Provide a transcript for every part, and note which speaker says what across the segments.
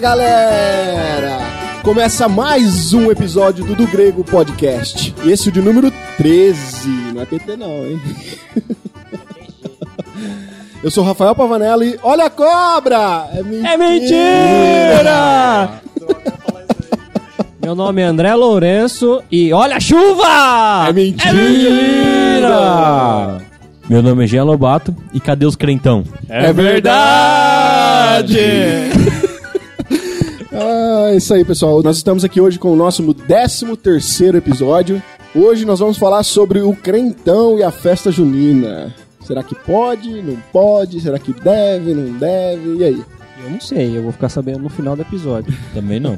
Speaker 1: Fala galera! Começa mais um episódio do Do Grego Podcast. Esse é o de número 13. Não é PT não, hein? Eu sou Rafael Pavanelli e olha a cobra! É mentira!
Speaker 2: É mentira! Meu nome é André Lourenço e olha a chuva!
Speaker 1: É mentira!
Speaker 2: É mentira!
Speaker 3: Meu nome é Jean Lobato e cadê os crentão?
Speaker 1: É verdade! é isso aí, pessoal. Nós estamos aqui hoje com o nosso 13 terceiro episódio. Hoje nós vamos falar sobre o crentão e a festa junina. Será que pode? Não pode? Será que deve? Não deve? E aí?
Speaker 2: Eu não sei, eu vou ficar sabendo no final do episódio.
Speaker 3: Também não.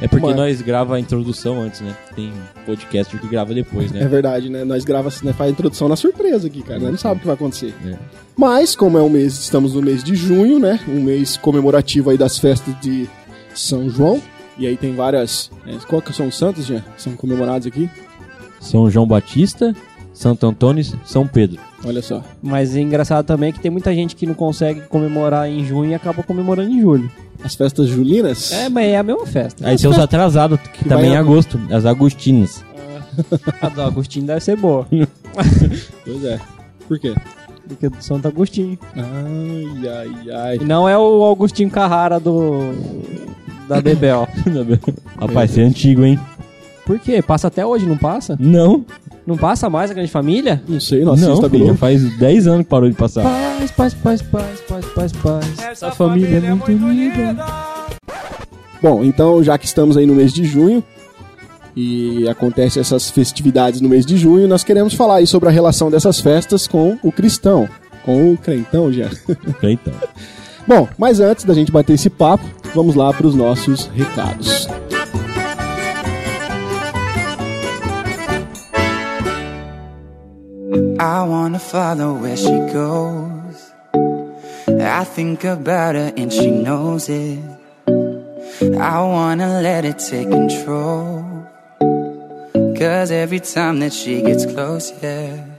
Speaker 3: É porque
Speaker 1: Mas-
Speaker 3: nós grava a introdução antes, né? Tem podcast que grava depois,
Speaker 1: É
Speaker 3: né?
Speaker 1: verdade, né? Nós gravamos, né, faz a introdução na surpresa aqui, cara. Nós não sabe o que vai acontecer.
Speaker 3: É.
Speaker 1: Mas, como é um mês, estamos no mês de junho, né? Um mês comemorativo aí das festas de São João. E aí tem várias. É, qual que são os santos, já? Que são comemorados aqui?
Speaker 3: São João Batista, Santo Antônio e São Pedro.
Speaker 1: Olha só.
Speaker 2: Mas é engraçado também que tem muita gente que não consegue comemorar em junho e acaba comemorando em julho.
Speaker 1: As festas julinas?
Speaker 2: É, mas é a mesma festa.
Speaker 3: Aí tem os atrasados, que,
Speaker 1: Que
Speaker 3: também
Speaker 1: a-
Speaker 3: agosto, as Agustinas.
Speaker 2: A do Agostinho deve ser boa.
Speaker 1: Pois é. Por quê?
Speaker 2: Do que do Santo Agostinho.
Speaker 1: Ai, ai, ai.
Speaker 2: E não é o Augustinho Carrara do. Da Bebel.
Speaker 3: Rapaz, você é antigo, hein?
Speaker 2: Por quê? Passa até hoje, não passa?
Speaker 3: Não,
Speaker 2: Não passa mais a grande família?
Speaker 1: Não sei, não
Speaker 3: não,
Speaker 1: assisto a
Speaker 3: filho,
Speaker 1: Globo.
Speaker 3: faz 10 anos que parou de passar.
Speaker 2: Paz, paz, paz, paz, paz, paz, paz. Essa família é muito unida.
Speaker 1: Bom, então já que estamos aí no mês de junho e acontecem essas festividades no mês de junho, nós queremos falar aí sobre a relação dessas festas com o cristão, com o crentão já.
Speaker 3: Então,
Speaker 1: Bom, mas antes da gente bater esse papo, vamos lá para os nossos recados.
Speaker 4: I wanna follow where she goes. I think about her and she knows it. I wanna let it take control. Cause every time that she gets close, yeah.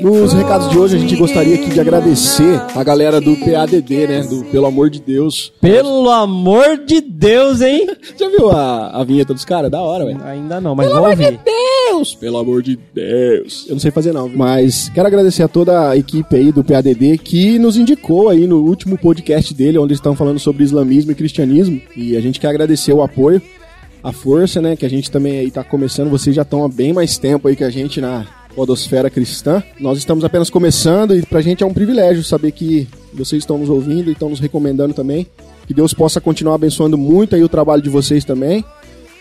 Speaker 1: Nos recados de hoje a gente gostaria aqui de agradecer a galera do PADD, né? Do Pelo Amor de Deus.
Speaker 2: Pelo amor de Deus, hein?
Speaker 1: Já viu a, a vinheta dos caras? Da hora, velho.
Speaker 2: Ainda não, mas
Speaker 1: Pelo de
Speaker 2: ouvir.
Speaker 1: Deus! Pelo amor de Deus! Eu não sei fazer não, mas quero agradecer a toda a equipe aí do PADD que nos indicou aí no último podcast dele, onde eles estão falando sobre islamismo e cristianismo. E a gente quer agradecer o apoio, a força, né? Que a gente também aí tá começando. Vocês já estão há bem mais tempo aí que a gente na podosfera cristã. Nós estamos apenas começando e pra gente é um privilégio saber que vocês estão nos ouvindo e estão nos recomendando também. Que Deus possa continuar abençoando muito aí o trabalho de vocês também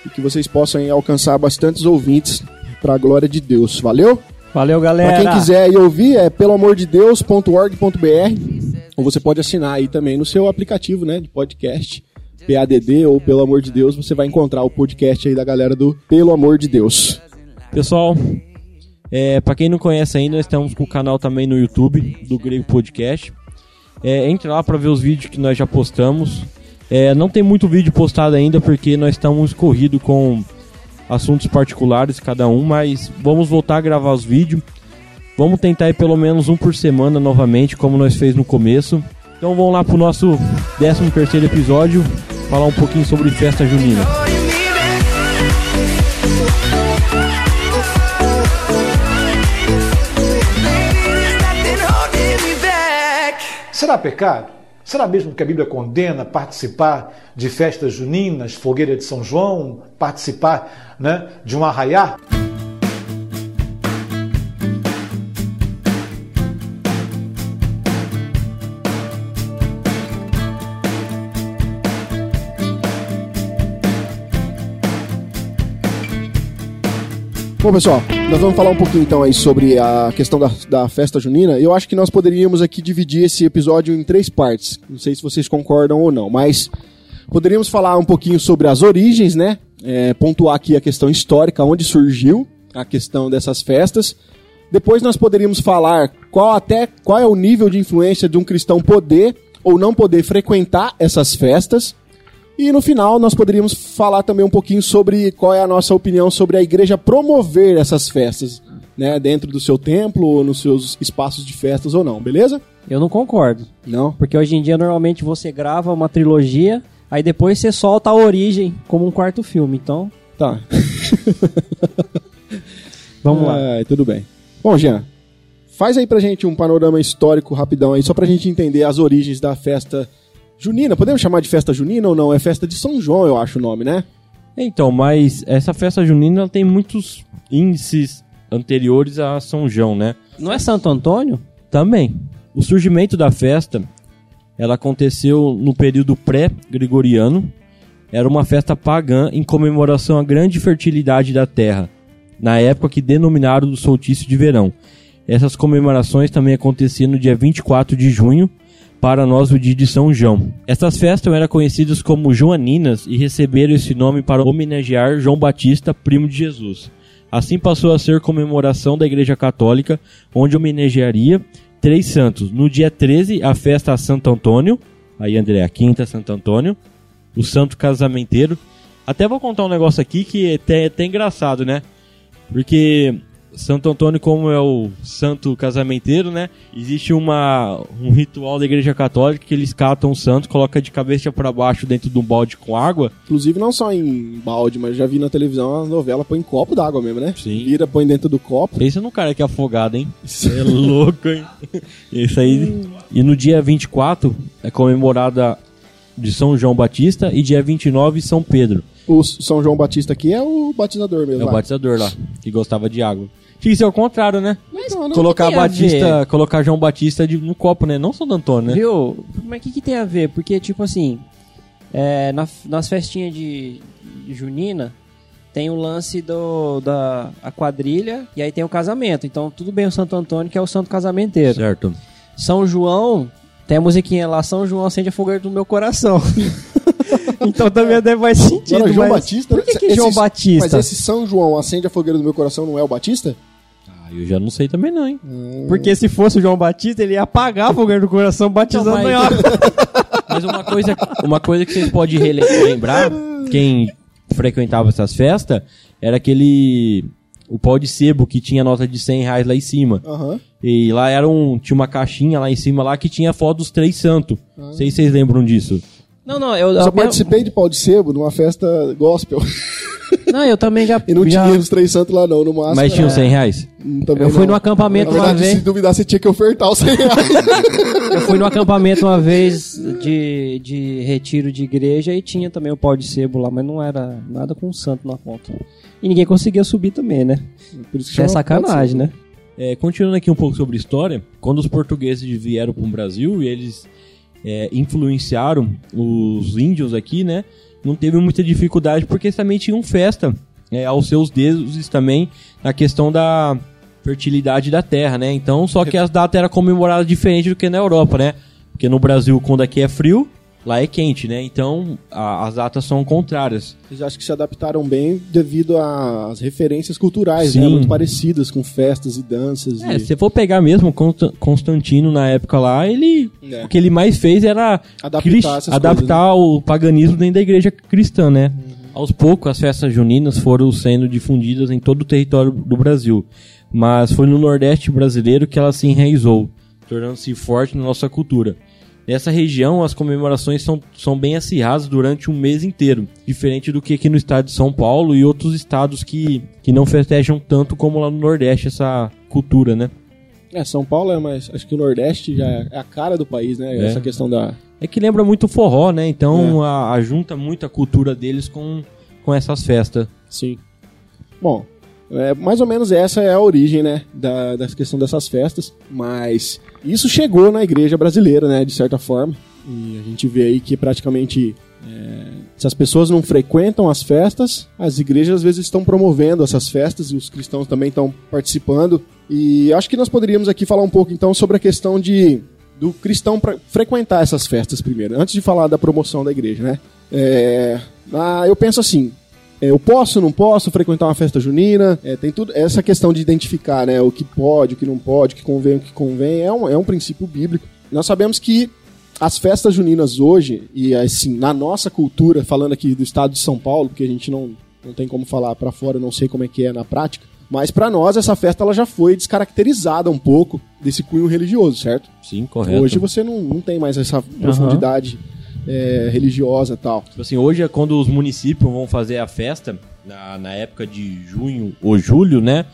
Speaker 1: e que vocês possam aí alcançar bastantes ouvintes para a glória de Deus. Valeu?
Speaker 2: Valeu, galera.
Speaker 1: Para quem quiser ir ouvir é peloamordedeus.org.br ou você pode assinar aí também no seu aplicativo, né, de podcast. PADD ou Pelo Amor de Deus, você vai encontrar o podcast aí da galera do Pelo Amor de Deus.
Speaker 3: pessoal, é, pra quem não conhece ainda, nós estamos com o canal também no YouTube do Grego Podcast. É, entre lá pra ver os vídeos que nós já postamos. É, não tem muito vídeo postado ainda porque nós estamos corridos com assuntos particulares cada um, mas vamos voltar a gravar os vídeos. Vamos tentar ir pelo menos um por semana novamente, como nós fez no começo. Então vamos lá pro nosso 13 terceiro episódio, falar um pouquinho sobre festa junina.
Speaker 5: Será pecado? Será mesmo que a Bíblia condena participar de festas juninas, fogueira de São João, participar né, de um arraiá?
Speaker 1: Bom, pessoal, nós vamos falar um pouquinho então aí sobre a questão da, da festa junina. Eu acho que nós poderíamos aqui dividir esse episódio em três partes. Não sei se vocês concordam ou não, mas poderíamos falar um pouquinho sobre as origens, né? É, pontuar aqui a questão histórica, onde surgiu a questão dessas festas. Depois nós poderíamos falar qual até qual é o nível de influência de um cristão poder ou não poder frequentar essas festas. E no final nós poderíamos falar também um pouquinho sobre qual é a nossa opinião sobre a igreja promover essas festas. né, dentro do seu templo ou nos seus espaços de festas ou não, beleza?
Speaker 2: Eu não concordo.
Speaker 1: Não.
Speaker 2: Porque hoje em dia, normalmente, você grava uma trilogia, aí depois você solta a origem como um quarto filme. Então,
Speaker 1: Tá.
Speaker 2: vamos lá.
Speaker 1: Tudo bem. Bom, Jean, faz aí pra gente um panorama histórico rapidão aí, só pra gente entender as origens da festa junina. Podemos chamar de festa junina ou não? É festa de São João, eu acho o nome, né?
Speaker 3: Então, mas essa festa junina ela tem muitos índices anteriores a São João, né?
Speaker 2: Não é Santo Antônio?
Speaker 3: Também. O surgimento da festa, ela aconteceu no período pré-gregoriano. Era uma festa pagã em comemoração à grande fertilidade da terra, na época que denominaram do solstício de verão. Essas comemorações também aconteciam no dia 24 de junho, para nós o dia de São João. Essas festas eram conhecidas como Joaninas e receberam esse nome para homenagear João Batista, primo de Jesus. Assim passou a ser comemoração da Igreja Católica, onde homenagearia três santos. No dia 13, a festa a Santo Antônio, aí André, a quinta Santo Antônio, o santo casamenteiro. Até vou contar um negócio aqui que é até, até engraçado, né? Porque Santo Antônio, como é o santo casamenteiro, né? Existe uma, um ritual da Igreja Católica que eles catam o santo, colocam de cabeça para baixo dentro de um balde com água.
Speaker 1: Inclusive, não só em balde, mas já vi na televisão a novela põe em copo d'água mesmo, né?
Speaker 3: Sim.
Speaker 1: Vira, põe dentro do copo.
Speaker 3: Pensa no cara que é afogado, hein? É louco, hein? Isso aí. E no dia 24 é comemorada de São João Batista e dia 29 São Pedro.
Speaker 1: O São João Batista aqui é o batizador mesmo.
Speaker 3: É o
Speaker 1: lá.
Speaker 3: batizador lá, que gostava de água. Tinha que ser o contrário, né?
Speaker 2: Mas
Speaker 1: Não, não
Speaker 3: colocar Batista, colocar João Batista de- no copo, né? Não São Antônio, né?
Speaker 2: Viu? Mas o que, que tem a ver? Porque, tipo assim, é, na- nas festinhas de, de junina, tem o lance do, da a quadrilha e aí tem o casamento. Então, tudo bem o Santo Antônio, que é o santo casamenteiro.
Speaker 3: Certo.
Speaker 2: São João, tem a musiquinha lá, São João acende a fogueira do meu coração. então também até faz sentido.
Speaker 1: Agora, João
Speaker 2: mas
Speaker 1: Batista.
Speaker 2: Por que, que
Speaker 1: esse-
Speaker 2: João Batista?
Speaker 1: Mas esse São João acende a fogueira do meu coração não é o Batista?
Speaker 3: Ah, eu já não sei também não, hein?
Speaker 2: Porque se fosse o João Batista, ele ia apagar a fogueira do coração batizando
Speaker 3: Não, mas-. Mas uma coisa, uma coisa que vocês podem rele- lembrar, quem frequentava essas festas, era aquele... O pau de sebo que tinha nota de 100 reais lá em cima.
Speaker 1: Aham.
Speaker 3: E lá era um, tinha uma caixinha lá em cima lá que tinha foto dos três santos. Não sei se vocês lembram disso.
Speaker 2: Não, não, eu,
Speaker 1: Eu só
Speaker 2: eu-
Speaker 1: participei de pau de sebo numa festa gospel.
Speaker 2: Não, eu também já.
Speaker 1: E não
Speaker 2: já-
Speaker 1: tinha os três santos lá não, no máximo.
Speaker 3: Mas tinha uns 100 reais?
Speaker 1: Hum, também
Speaker 2: Eu fui
Speaker 1: não.
Speaker 2: no acampamento
Speaker 1: Na
Speaker 2: uma
Speaker 1: verdade,
Speaker 2: vez.
Speaker 1: se duvidar, você tinha que ofertar os 100 reais.
Speaker 2: Eu fui no acampamento uma vez de, de retiro de igreja e tinha também o pau de sebo lá, mas não era nada com santo na ponta. E ninguém conseguia subir também, né?
Speaker 1: Por isso que
Speaker 2: é sacanagem, né?
Speaker 3: É, continuando aqui um pouco sobre história, quando os portugueses vieram para o Brasil e eles é, influenciaram os índios aqui, né? Não teve muita dificuldade porque também tinham festa é, aos seus deuses também na questão da fertilidade da terra, né? Então, só que as datas eram comemoradas diferente do que na Europa, né? Porque no Brasil, quando aqui é frio, lá é quente, né? Então, a- as datas são contrárias.
Speaker 1: Eles acho que se adaptaram bem devido às referências culturais, né?
Speaker 3: Sim.
Speaker 1: Muito parecidas com festas e danças.
Speaker 3: É,
Speaker 1: e...
Speaker 3: se você for pegar mesmo Consta- Constantino na época lá, ele
Speaker 1: É.
Speaker 3: o que ele mais fez era
Speaker 1: Adaptar
Speaker 3: cris-
Speaker 1: essas
Speaker 3: adaptar o paganismo dentro da igreja cristã, né? Aos poucos as festas juninas foram sendo difundidas em todo o território do Brasil, mas foi no Nordeste brasileiro que ela se enraizou, tornando-se forte na nossa cultura. Nessa região, as comemorações são, são bem acirradas durante um mês inteiro, diferente do que aqui no estado de São Paulo e outros estados que, que não festejam tanto como lá no Nordeste essa cultura, né?
Speaker 1: É, São Paulo é mais. Acho que o Nordeste já é a cara do país, né?
Speaker 3: É.
Speaker 1: Essa questão da.
Speaker 3: É que lembra muito forró, né? Então a, a junta muito a cultura deles com, com essas festas.
Speaker 1: Sim. Bom, é, mais ou menos essa é a origem, né? Da, da questão dessas festas. Mas isso chegou na igreja brasileira, né? De certa forma. E a gente vê aí que praticamente. é, se as pessoas não frequentam as festas, as igrejas às vezes estão promovendo essas festas e os cristãos também estão participando. E acho que nós poderíamos aqui falar um pouco então sobre a questão de do cristão frequentar essas festas primeiro, antes de falar da promoção da igreja, né? É, ah, eu penso assim, é, eu posso, não posso frequentar uma festa junina? É, tem tudo essa questão de identificar, né, o que pode, o que não pode, o que convém, o que convém, é um, é um princípio bíblico. Nós sabemos que as festas juninas hoje e assim na nossa cultura, falando aqui do estado de São Paulo, porque a gente não não tem como falar pra fora, eu não sei como é que é na prática. Mas para nós essa festa ela já foi descaracterizada um pouco desse cunho religioso, certo?
Speaker 3: Sim, correto.
Speaker 1: Hoje você não, não tem mais essa profundidade é, religiosa e tal.
Speaker 3: Tipo assim, hoje é quando os municípios vão fazer a festa, na, na época de junho ou julho, né?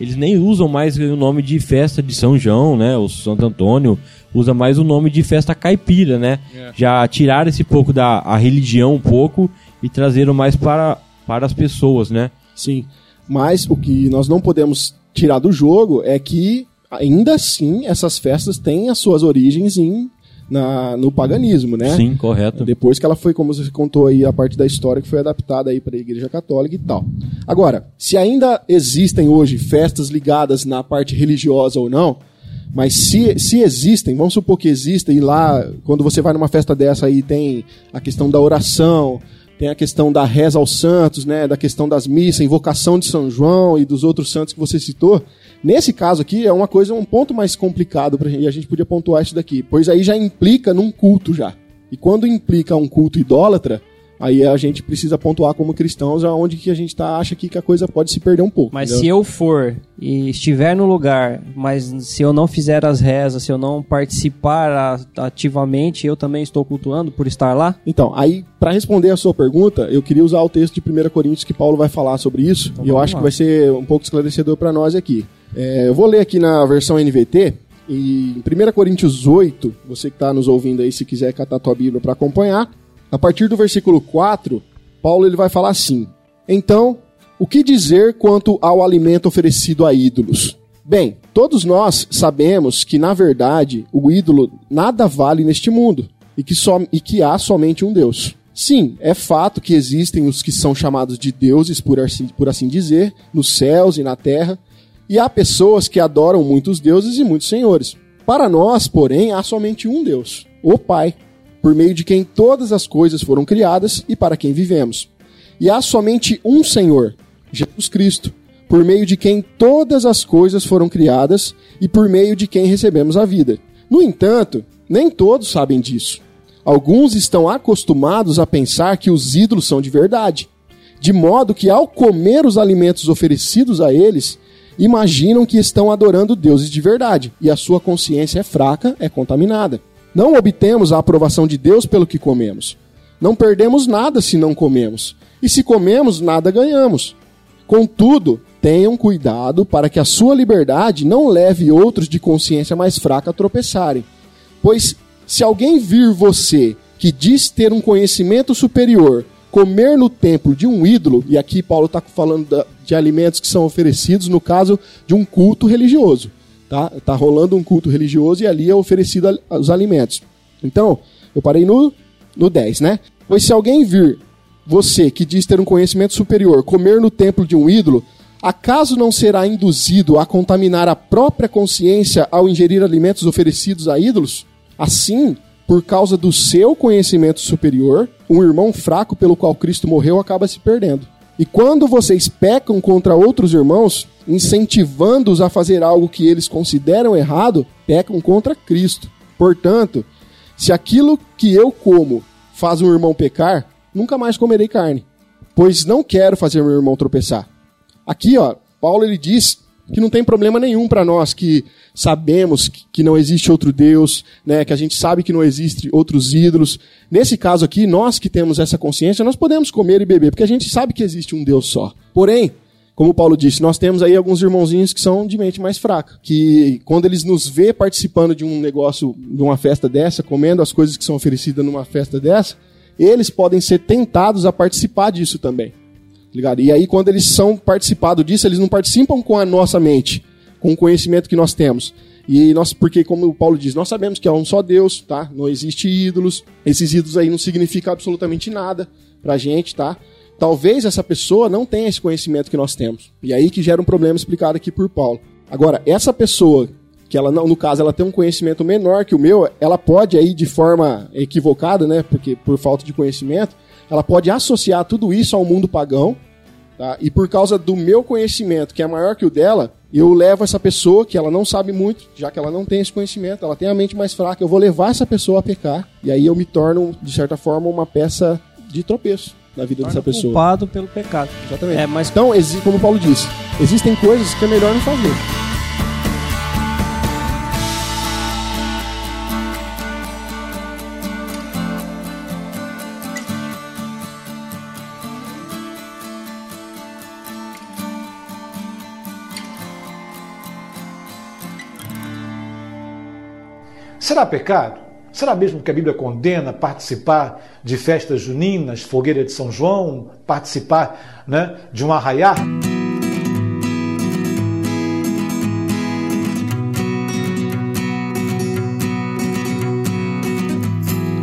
Speaker 3: Eles nem usam mais o nome de festa de São João, né? O Santo Antônio usa mais o nome de festa caipira, né? Já tiraram esse pouco da a religião um pouco e trazeram mais para, para as pessoas, né?
Speaker 1: Sim. Mas o que nós não podemos tirar do jogo é que ainda assim essas festas têm as suas origens em na, no paganismo, né?
Speaker 3: Sim, correto.
Speaker 1: Depois que ela foi, como você contou aí, a parte da história que foi adaptada aí para a Igreja Católica e tal. Agora, se ainda existem hoje festas ligadas na parte religiosa ou não, mas se, se existem, vamos supor que existem, e lá, quando você vai numa festa dessa aí, tem a questão da oração, tem a questão da reza aos santos, né, da questão das missas, invocação de São João e dos outros santos que você citou. Nesse caso aqui é uma coisa, um ponto mais complicado pra gente, e a gente podia pontuar isso daqui, pois aí já implica num culto já. E quando implica um culto idólatra, aí a gente precisa pontuar como cristãos aonde que a gente tá, acha que a coisa pode se perder um pouco.
Speaker 2: Mas
Speaker 1: entendeu?
Speaker 2: se eu for e estiver no lugar, mas se eu não fizer as rezas, se eu não participar ativamente, eu também estou cultuando por estar lá?
Speaker 1: Então, aí, para responder a sua pergunta, eu queria usar o texto de 1 Coríntios que Paulo vai falar sobre isso,
Speaker 2: Então
Speaker 1: e eu acho
Speaker 2: lá.
Speaker 1: que vai ser um pouco esclarecedor para nós aqui. É, eu vou ler aqui na versão NVT, e em 1 Coríntios 8, você que está nos ouvindo aí, se quiser catar a tua Bíblia para acompanhar, a partir do versículo 4, Paulo ele vai falar assim: Então, o que dizer quanto ao alimento oferecido a ídolos? Bem, todos nós sabemos que, na verdade, o ídolo nada vale neste mundo e que, e que há somente um Deus. Sim, é fato que existem os que são chamados de deuses, por assim, por assim dizer, nos céus e na terra, e há pessoas que adoram muitos deuses e muitos senhores. Para nós, porém, há somente um Deus, o Pai, por meio de quem todas as coisas foram criadas e para quem vivemos. E há somente um Senhor, Jesus Cristo, por meio de quem todas as coisas foram criadas e por meio de quem recebemos a vida. No entanto, nem todos sabem disso. Alguns estão acostumados a pensar que os ídolos são de verdade, de modo que ao comer os alimentos oferecidos a eles, imaginam que estão adorando deuses de verdade e a sua consciência é fraca, é contaminada. Não obtemos a aprovação de Deus pelo que comemos. Não perdemos nada se não comemos, e se comemos, nada ganhamos. Contudo, tenham cuidado para que a sua liberdade não leve outros de consciência mais fraca a tropeçarem. Pois se alguém vir você que diz ter um conhecimento superior comer no templo de um ídolo, e aqui Paulo está falando de alimentos que são oferecidos no caso de um culto religioso. Tá, tá rolando um culto religioso e ali é oferecido os alimentos. Então, eu parei no, no 10, né? Pois se alguém vir você que diz ter um conhecimento superior comer no templo de um ídolo, acaso não será induzido a contaminar a própria consciência ao ingerir alimentos oferecidos a ídolos? Assim, por causa do seu conhecimento superior, um irmão fraco pelo qual Cristo morreu acaba se perdendo. E quando vocês pecam contra outros irmãos, incentivando-os a fazer algo que eles consideram errado, pecam contra Cristo. Portanto, se aquilo que eu como faz um irmão pecar, nunca mais comerei carne, pois não quero fazer meu irmão tropeçar. Aqui, ó, Paulo ele diz que não tem problema nenhum para nós que sabemos que não existe outro Deus, né, que a gente sabe que não existe outros ídolos. Nesse caso aqui, nós que temos essa consciência, nós podemos comer e beber, porque a gente sabe que existe um Deus só. Porém, como Paulo disse, nós temos aí alguns irmãozinhos que são de mente mais fraca, que quando eles nos vê participando de um negócio, de uma festa dessa, comendo as coisas que são oferecidas numa festa dessa, eles podem ser tentados a participar disso também. Ligado? E aí, quando eles são participados disso, eles não participam com a nossa mente, com o conhecimento que nós temos. E nós, porque, como o Paulo diz, nós sabemos que é um só Deus, tá? Não existe ídolos. Esses ídolos aí não significam absolutamente nada pra gente, tá? Talvez essa pessoa não tenha esse conhecimento que nós temos. E aí que gera um problema explicado aqui por Paulo. Agora, essa pessoa que ela não, no caso, ela tem um conhecimento menor que o meu, ela pode aí de forma equivocada, né? Porque por falta de conhecimento, ela pode associar tudo isso ao mundo pagão, tá? E por causa do meu conhecimento, que é maior que o dela, eu levo essa pessoa que ela não sabe muito, já que ela não tem esse conhecimento, ela tem a mente mais fraca, eu vou levar essa pessoa a pecar, e aí eu me torno, de certa forma, uma peça de tropeço. na vida dessa pessoa.
Speaker 2: culpado pelo pecado.
Speaker 1: Exatamente.
Speaker 2: É, mas
Speaker 1: Então, como o Paulo disse, existem coisas que é melhor não fazer.
Speaker 5: Será pecado? Será mesmo que a Bíblia condena participar de festas juninas, fogueira de São João, participar né, de um arraiá?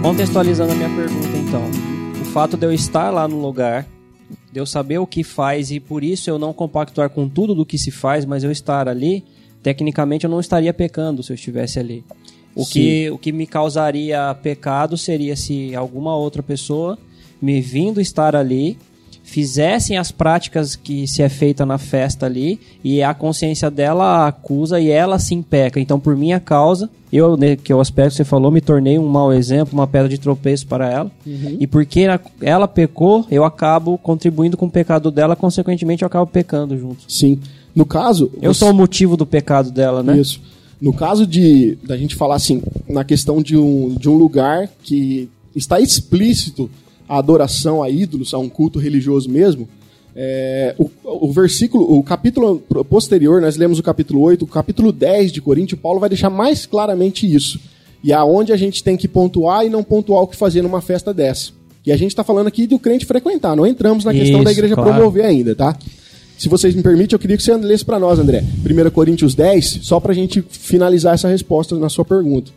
Speaker 2: Contextualizando a minha pergunta, então. O fato de eu estar lá no lugar, de eu saber o que faz e por isso eu não compactuar com tudo do que se faz, mas eu estar ali, tecnicamente eu não estaria pecando se eu estivesse ali. O que, o que me causaria pecado seria se alguma outra pessoa me vindo estar ali fizessem as práticas que se é feita na festa ali e a consciência dela acusa e ela sim peca. Então, por minha causa, eu, né, que é o aspecto que você falou, me tornei um mau exemplo, uma pedra de tropeço para ela. E porque ela pecou, eu acabo contribuindo com o pecado dela, consequentemente eu acabo pecando junto.
Speaker 1: Sim. No caso.
Speaker 2: Eu
Speaker 1: você-
Speaker 2: sou o motivo do pecado dela, né?
Speaker 1: Isso. No caso de da gente falar assim, na questão de um, de um lugar que está explícito a adoração a ídolos, a um culto religioso mesmo, é, o, o versículo, o capítulo posterior, nós lemos o capítulo 8, o capítulo 10 de Coríntios, Paulo vai deixar mais claramente isso. E aonde a gente tem que pontuar e não pontuar o que fazer numa festa dessa. E a gente está falando aqui do crente frequentar, não entramos na questão da
Speaker 2: Isso,
Speaker 1: igreja
Speaker 2: claro.
Speaker 1: promover ainda, tá? Se vocês me permitem, eu queria que você lesse para nós, André. 1 Coríntios 10, só para a gente finalizar essa resposta na sua pergunta.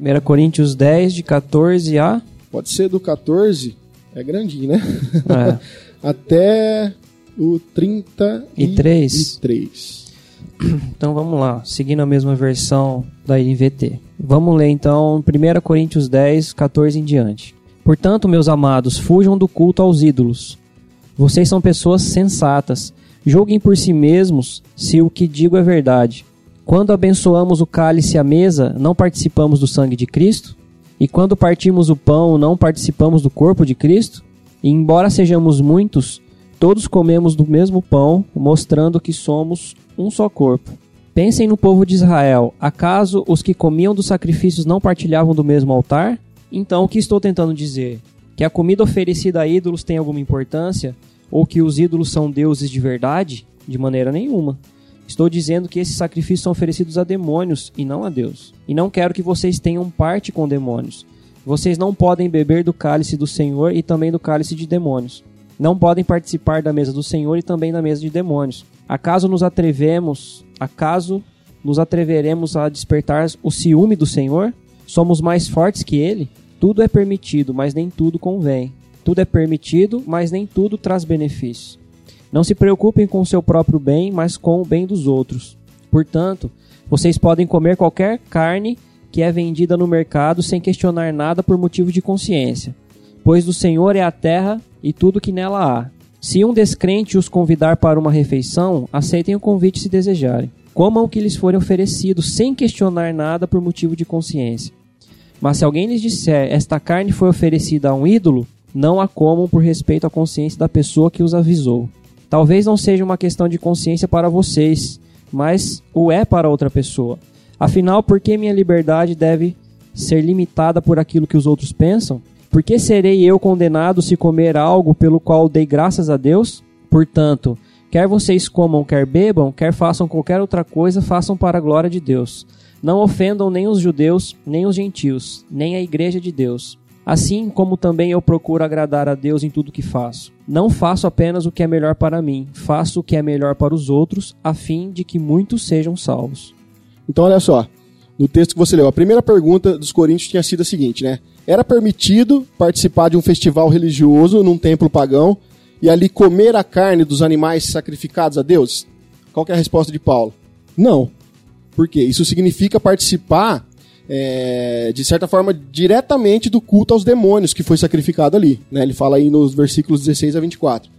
Speaker 2: 1 Coríntios 10, de 14 a.
Speaker 1: Pode ser do 14, é grandinho, né?
Speaker 2: É.
Speaker 1: Até o 33.
Speaker 2: E três. Então vamos lá, seguindo a mesma versão da NVT. Vamos ler então 1 Coríntios 10, 14 em diante. Portanto, meus amados, fujam do culto aos ídolos. Vocês são pessoas sensatas. Julguem por si mesmos se o que digo é verdade. Quando abençoamos o cálice à mesa, não participamos do sangue de Cristo? E quando partimos o pão, não participamos do corpo de Cristo? E embora sejamos muitos, todos comemos do mesmo pão, mostrando que somos um só corpo. Pensem no povo de Israel. Acaso os que comiam dos sacrifícios não partilhavam do mesmo altar? Então, o que estou tentando dizer? Que a comida oferecida a ídolos tem alguma importância? Ou que os ídolos são deuses de verdade? De maneira nenhuma. Estou dizendo que esses sacrifícios são oferecidos a demônios e não a Deus. E não quero que vocês tenham parte com demônios. Vocês não podem beber do cálice do Senhor e também do cálice de demônios. Não podem participar da mesa do Senhor e também da mesa de demônios. Acaso nos atrevemos, acaso nos atreveremos a despertar o ciúme do Senhor? Somos mais fortes que ele? Tudo é permitido, mas nem tudo convém. Tudo é permitido, mas nem tudo traz benefícios. Não se preocupem com o seu próprio bem, mas com o bem dos outros. Portanto, vocês podem comer qualquer carne que é vendida no mercado sem questionar nada por motivo de consciência, pois do Senhor é a terra e tudo que nela há. Se um descrente os convidar para uma refeição, aceitem o convite se desejarem. Comam o que lhes for oferecido sem questionar nada por motivo de consciência. Mas se alguém lhes disser, esta carne foi oferecida a um ídolo, não a comam por respeito à consciência da pessoa que os avisou. Talvez não seja uma questão de consciência para vocês, mas o é para outra pessoa. Afinal, por que minha liberdade deve ser limitada por aquilo que os outros pensam? Por que serei eu condenado se comer algo pelo qual dei graças a Deus? Portanto, quer vocês comam, quer bebam, quer façam qualquer outra coisa, façam para a glória de Deus. Não ofendam nem os judeus, nem os gentios, nem a igreja de Deus. Assim como também eu procuro agradar a Deus em tudo que faço. Não faço apenas o que é melhor para mim, faço o que é melhor para os outros, a fim de que muitos sejam salvos.
Speaker 1: Então, olha só. No texto que você leu, a primeira pergunta dos Coríntios tinha sido a seguinte, né? Era permitido participar de um festival religioso num templo pagão e ali comer a carne dos animais sacrificados a Deus? Qual é a resposta de Paulo? Não. Por quê? Isso significa participar, é, de certa forma, diretamente do culto aos demônios que foi sacrificado ali. Né? Ele fala aí nos versículos 16 a 24.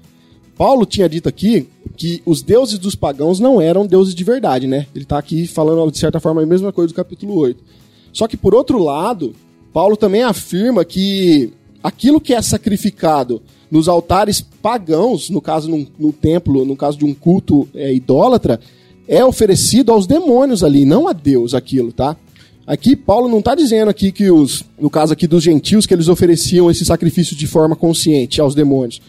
Speaker 1: Paulo tinha dito aqui que os deuses dos pagãos não eram deuses de verdade, né? Ele está aqui falando, de certa forma, a mesma coisa do capítulo 8. Só que, por outro lado, Paulo também afirma que aquilo que é sacrificado nos altares pagãos, no caso num, templo, no caso de um culto é, idólatra, é oferecido aos demônios ali, não a Deus aquilo, tá? Aqui Paulo não está dizendo aqui que os, no caso aqui dos gentios, que eles ofereciam esse sacrifício de forma consciente aos demônios.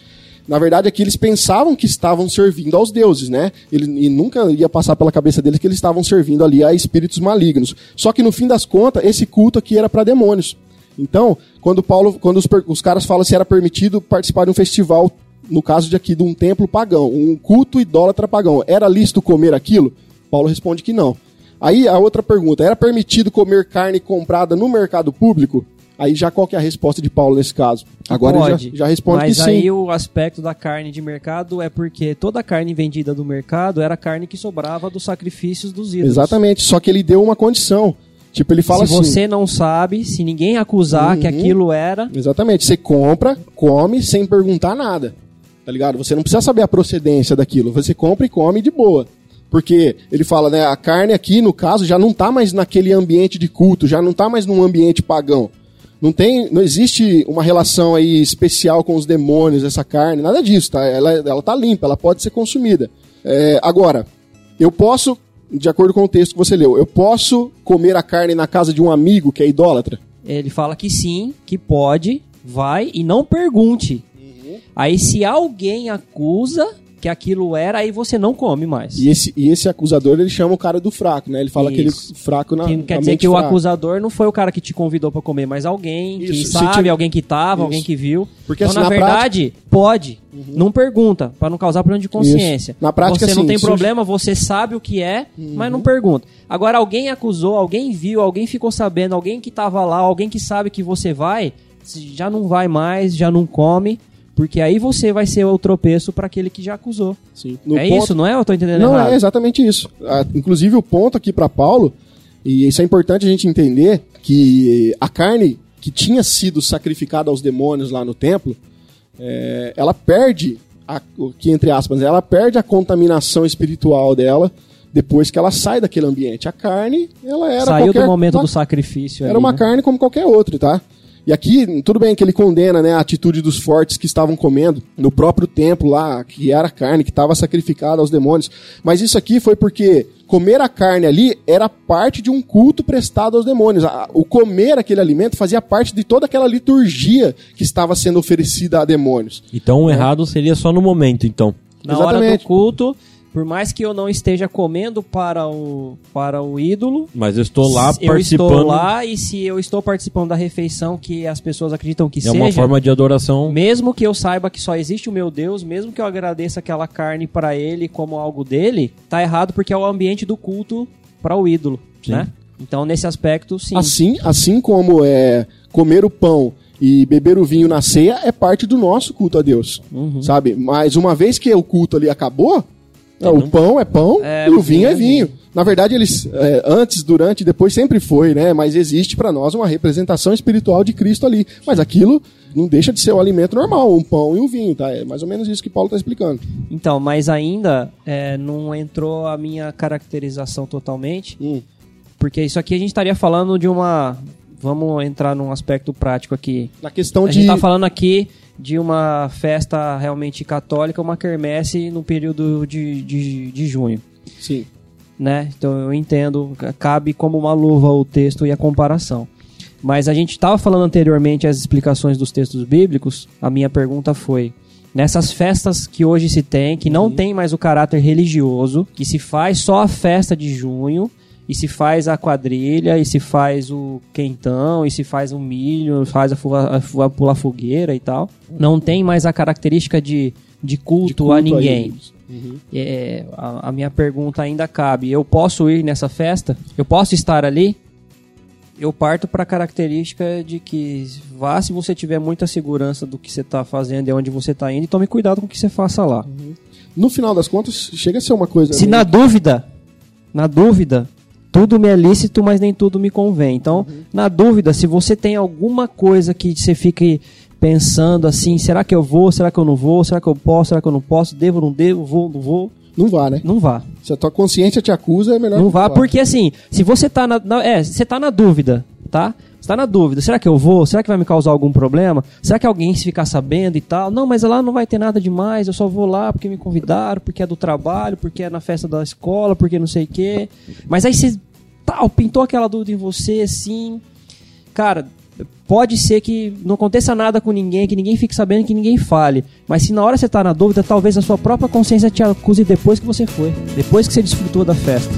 Speaker 1: Na verdade, aqui eles pensavam que estavam servindo aos deuses, né? Ele, e nunca ia passar pela cabeça deles que eles estavam servindo ali a espíritos malignos. Só que no fim das contas, esse culto aqui era para demônios. Então, quando Paulo, quando os, os caras falam se era permitido participar de um festival, no caso de aqui de um templo pagão, um culto idólatra pagão, era lícito comer aquilo? Paulo responde que não. Aí a outra pergunta, era permitido comer carne comprada no mercado público? Aí já qual que é a resposta de Paulo nesse caso? Agora
Speaker 2: Pode,
Speaker 1: já, já responde
Speaker 2: mas
Speaker 1: que sim.
Speaker 2: aí o aspecto da carne de mercado é porque toda a carne vendida do mercado era carne que sobrava dos sacrifícios dos ídolos.
Speaker 1: Exatamente, só que ele deu uma condição. Tipo, ele fala
Speaker 2: se
Speaker 1: assim.
Speaker 2: você não sabe, se ninguém acusar que
Speaker 1: Uhum.
Speaker 2: aquilo era,
Speaker 1: Exatamente, você compra, come sem perguntar nada. Tá ligado? Você não precisa saber a procedência daquilo. Você compra e come de boa. Porque ele fala, né, a carne aqui, no caso, já não tá mais naquele ambiente de culto, já não tá mais num ambiente pagão. Não tem, não existe uma relação aí especial com os demônios, essa carne, nada disso, tá? Ela, ela tá limpa, ela pode ser consumida. É, agora, eu posso, de acordo com o texto que você leu, eu posso comer a carne na casa de um amigo que é idólatra?
Speaker 2: ele fala que sim, que pode, vai e não pergunte.
Speaker 1: Uhum.
Speaker 2: Aí se alguém acusa que aquilo era, aí você não come mais.
Speaker 1: E esse, e esse acusador, ele chama o cara do fraco, né? Ele fala
Speaker 2: Isso.
Speaker 1: aquele fraco na
Speaker 2: Que não quer
Speaker 1: na
Speaker 2: dizer que o
Speaker 1: fraca.
Speaker 2: acusador não foi o cara que te convidou pra comer, mas alguém que
Speaker 1: Isso, se
Speaker 2: sabe,
Speaker 1: tiver-
Speaker 2: alguém que tava,
Speaker 1: Isso.
Speaker 2: alguém que viu.
Speaker 1: Porque,
Speaker 2: então,
Speaker 1: assim,
Speaker 2: na,
Speaker 1: na
Speaker 2: verdade, pode. Não pergunta, pra não causar problema de consciência.
Speaker 1: Isso. Na prática,
Speaker 2: você não
Speaker 1: assim,
Speaker 2: tem
Speaker 1: se-
Speaker 2: problema, você sabe o que é, mas não pergunta. Agora, alguém acusou, alguém viu, alguém ficou sabendo, alguém que tava lá, alguém que sabe que você vai, já não vai mais, já não come, porque aí você vai ser o tropeço pra aquele que já acusou.
Speaker 1: Sim. No
Speaker 2: é
Speaker 1: ponto-
Speaker 2: isso, não é? Eu tô entendendo
Speaker 1: Não,
Speaker 2: errado.
Speaker 1: é exatamente isso. Ah, inclusive, o ponto aqui para Paulo, e isso é importante a gente entender, que a carne que tinha sido sacrificada aos demônios lá no templo, é, ela perde, a, que entre aspas, ela perde a contaminação espiritual dela depois que ela sai daquele ambiente. A carne, ela era
Speaker 2: Saiu do momento do sacrifício.
Speaker 1: Era
Speaker 2: ali,
Speaker 1: uma
Speaker 2: né?
Speaker 1: carne como qualquer outra, tá? E aqui, tudo bem que ele condena né, a atitude dos fortes que estavam comendo no próprio templo lá, que era carne, que estava sacrificada aos demônios. Mas isso aqui foi porque comer a carne ali era parte de um culto prestado aos demônios. O comer aquele alimento fazia parte de toda aquela liturgia que estava sendo oferecida a demônios.
Speaker 3: Então o errado seria só no momento, então.
Speaker 2: Na hora
Speaker 1: Exatamente.
Speaker 2: do culto, por mais que eu não esteja comendo para o, para o ídolo,
Speaker 3: Mas eu estou lá
Speaker 2: eu
Speaker 3: participando.
Speaker 2: estou lá e se eu estou participando da refeição que as pessoas acreditam que
Speaker 3: É
Speaker 2: seja,
Speaker 3: uma forma de adoração.
Speaker 2: mesmo que eu saiba que só existe o meu Deus, mesmo que eu agradeça aquela carne para ele como algo dele, tá errado porque é o ambiente do culto para o ídolo,
Speaker 3: Sim.
Speaker 2: né? Então nesse aspecto, sim.
Speaker 1: Assim, assim como é comer o pão e beber o vinho na ceia é parte do nosso culto a Deus,
Speaker 2: Uhum.
Speaker 1: sabe? Mas uma vez que o culto ali acabou, é, o
Speaker 2: não-
Speaker 1: pão é pão
Speaker 2: É,
Speaker 1: e
Speaker 2: o
Speaker 1: o vinho é
Speaker 2: é vinho.
Speaker 1: Na verdade, eles é, antes, durante, e depois sempre foi, né? Mas existe para nós uma representação espiritual de Cristo ali. Mas aquilo não deixa de ser um alimento normal, um pão e um vinho, tá? É mais ou menos isso que Paulo está explicando.
Speaker 2: Então, mas ainda é, não entrou a minha caracterização totalmente,
Speaker 1: Hum.
Speaker 2: porque isso aqui a gente estaria falando de uma. Vamos entrar num aspecto prático aqui.
Speaker 1: Na questão
Speaker 2: A
Speaker 1: de
Speaker 2: gente tá falando aqui de uma festa realmente católica, uma quermesse no período de, de, de junho,
Speaker 1: sim,
Speaker 2: né? Então eu entendo, ca- cabe como uma luva o texto e a comparação. Mas a gente estava falando anteriormente as explicações dos textos bíblicos. A minha pergunta foi: nessas festas que hoje se tem, que não tem mais o caráter religioso, que se faz só a festa de junho, e se faz a quadrilha, e se faz o quentão, e se faz o milho, faz a, a, fu- a pular fogueira e tal. Não tem mais a característica de, de, culto,
Speaker 1: de culto
Speaker 2: a ninguém.
Speaker 1: Uhum.
Speaker 2: É, a, a minha pergunta ainda cabe. Eu posso ir nessa festa? Eu posso estar ali? Eu parto para a característica de que vá se você tiver muita segurança do que você está fazendo e onde você está indo e tome cuidado com o que você faça lá.
Speaker 1: No final das contas, chega a ser uma coisa.
Speaker 2: Se
Speaker 1: meio-
Speaker 2: na dúvida, na dúvida, tudo me é lícito, mas nem tudo me convém. Então, na dúvida, se você tem alguma coisa que você fique pensando assim, será que eu vou, será que eu não vou, será que eu posso, será que eu não posso, devo, não devo, vou, não vou,
Speaker 1: Não vá, né?
Speaker 2: não vá.
Speaker 1: Se a tua consciência te acusa, é melhor
Speaker 2: Não vá. porque assim, se você tá na, na- é, você tá na dúvida, tá? Você tá na dúvida, será que eu vou? Será que vai me causar algum problema? Será que alguém se ficar sabendo e tal? Não, mas lá não vai ter nada demais, eu só vou lá porque me convidaram, porque é do trabalho, porque é na festa da escola, porque não sei o quê. Mas aí você, tal, pintou aquela dúvida em você, assim... Cara, pode ser que não aconteça nada com ninguém, que ninguém fique sabendo, que ninguém fale. Mas se na hora você tá na dúvida, talvez a sua própria consciência te acuse depois que você foi. Depois que você desfrutou da festa.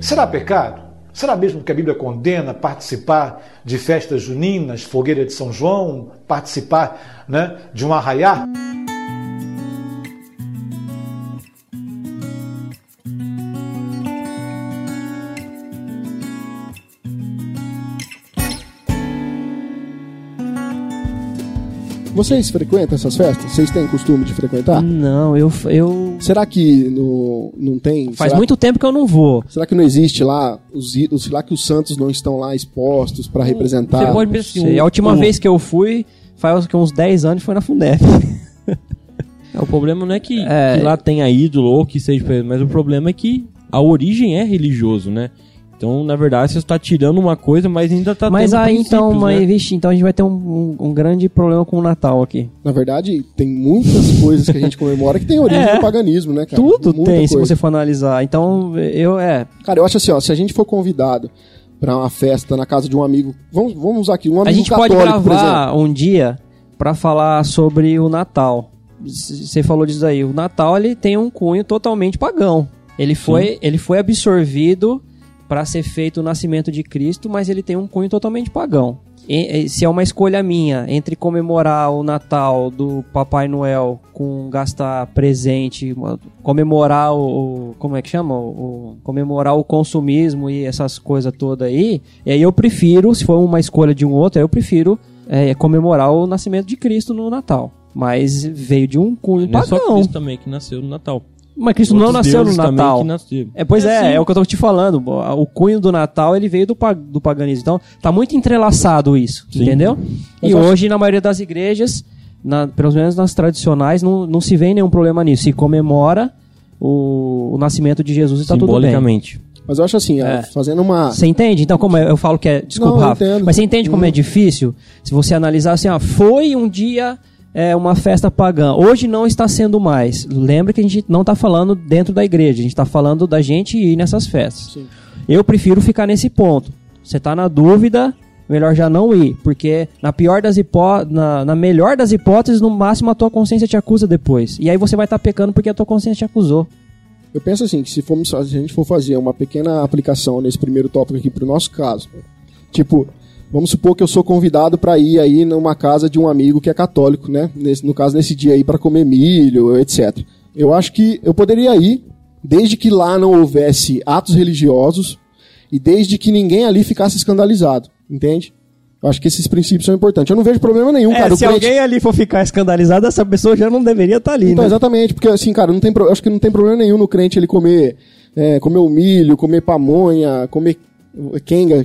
Speaker 5: Será pecado? Será mesmo que a Bíblia condena participar de festas juninas, fogueira de São João, participar né, de um arraiá?
Speaker 1: Vocês frequentam essas festas? Vocês têm costume de frequentar?
Speaker 2: Não, eu. eu...
Speaker 1: Será que no, não tem?
Speaker 2: Faz
Speaker 1: será,
Speaker 2: muito tempo que eu não vou.
Speaker 1: Será que não existe lá os ídolos? Será que os santos não estão lá expostos para representar?
Speaker 2: Você pode pensar assim, A última um... vez que eu fui, faz uns 10 anos, foi na Fundef.
Speaker 3: É, o problema não é que, é... que lá tenha ídolo ou que seja, mas o problema é que a origem é religioso, né? Então, na verdade, você está tirando uma coisa, mas ainda está
Speaker 2: Mas aí, então, mas, né? vixe, então a gente vai ter um, um, um, grande problema com o Natal aqui.
Speaker 1: Na verdade, tem muitas coisas que a gente comemora que tem origem é, no paganismo, né, cara?
Speaker 2: Tudo Muita tem, coisa. se você for analisar. Então, eu, é...
Speaker 1: Cara, eu acho assim, ó, se a gente for convidado para uma festa na casa de um amigo, vamos, vamos usar aqui, um amigo
Speaker 2: A gente
Speaker 1: católico,
Speaker 2: pode gravar um dia para falar sobre o Natal. Você falou disso aí. O Natal, ele tem um cunho totalmente pagão. Ele foi, ele foi absorvido para ser feito o nascimento de Cristo, mas ele tem um cunho totalmente pagão. E, se é uma escolha minha entre comemorar o Natal do Papai Noel com gastar presente, comemorar o, como é que chama, o, comemorar o consumismo e essas coisas todas aí, e aí eu prefiro, se for uma escolha de um outro, eu prefiro é, comemorar o nascimento de Cristo no Natal. Mas veio de um cunho Não pagão.
Speaker 3: É só Cristo também que nasceu no Natal.
Speaker 2: Mas Cristo não nasceu no Natal. É, pois é, é, é, o que eu tô te falando. O cunho do Natal, ele veio do, do paganismo. Então, tá muito entrelaçado isso, sim. entendeu? Mas e hoje, acho... na maioria das igrejas, na, pelo menos nas tradicionais, não, não se vê nenhum problema nisso. Se comemora o, o nascimento de Jesus e tá tudo bem.
Speaker 3: Simbolicamente.
Speaker 1: Mas eu acho assim, é. fazendo uma.
Speaker 2: Você entende? Então, como eu falo que é. Desculpa, não, Rafa. Entendo. Mas você entende como hum. é difícil? Se você analisar assim, ó, foi um dia é uma festa pagã. Hoje não está sendo mais. Lembra que a gente não está falando dentro da igreja, a gente está falando da gente ir nessas festas. Sim. Eu prefiro ficar nesse ponto. Você está na dúvida, melhor já não ir, porque na pior das hipó na, na, melhor das hipóteses, no máximo a tua consciência te acusa depois. E aí você vai estar tá pecando porque a tua consciência te acusou.
Speaker 1: Eu penso assim, que se, formos, se a gente for fazer uma pequena aplicação nesse primeiro tópico aqui para o nosso caso, tipo, Vamos supor que eu sou convidado para ir aí numa casa de um amigo que é católico, né? Nesse, no caso, nesse dia aí para comer milho, etc. Eu acho que eu poderia ir, desde que lá não houvesse atos religiosos e desde que ninguém ali ficasse escandalizado, entende? Eu acho que esses princípios são importantes. Eu não vejo problema nenhum, é, cara.
Speaker 2: Se crente... alguém ali for ficar escandalizado, essa pessoa já não deveria estar tá ali, então,
Speaker 1: né? Exatamente, porque assim, cara, não tem, eu acho que não tem problema nenhum no crente ele comer, é, comer o milho, comer pamonha, comer Kenga,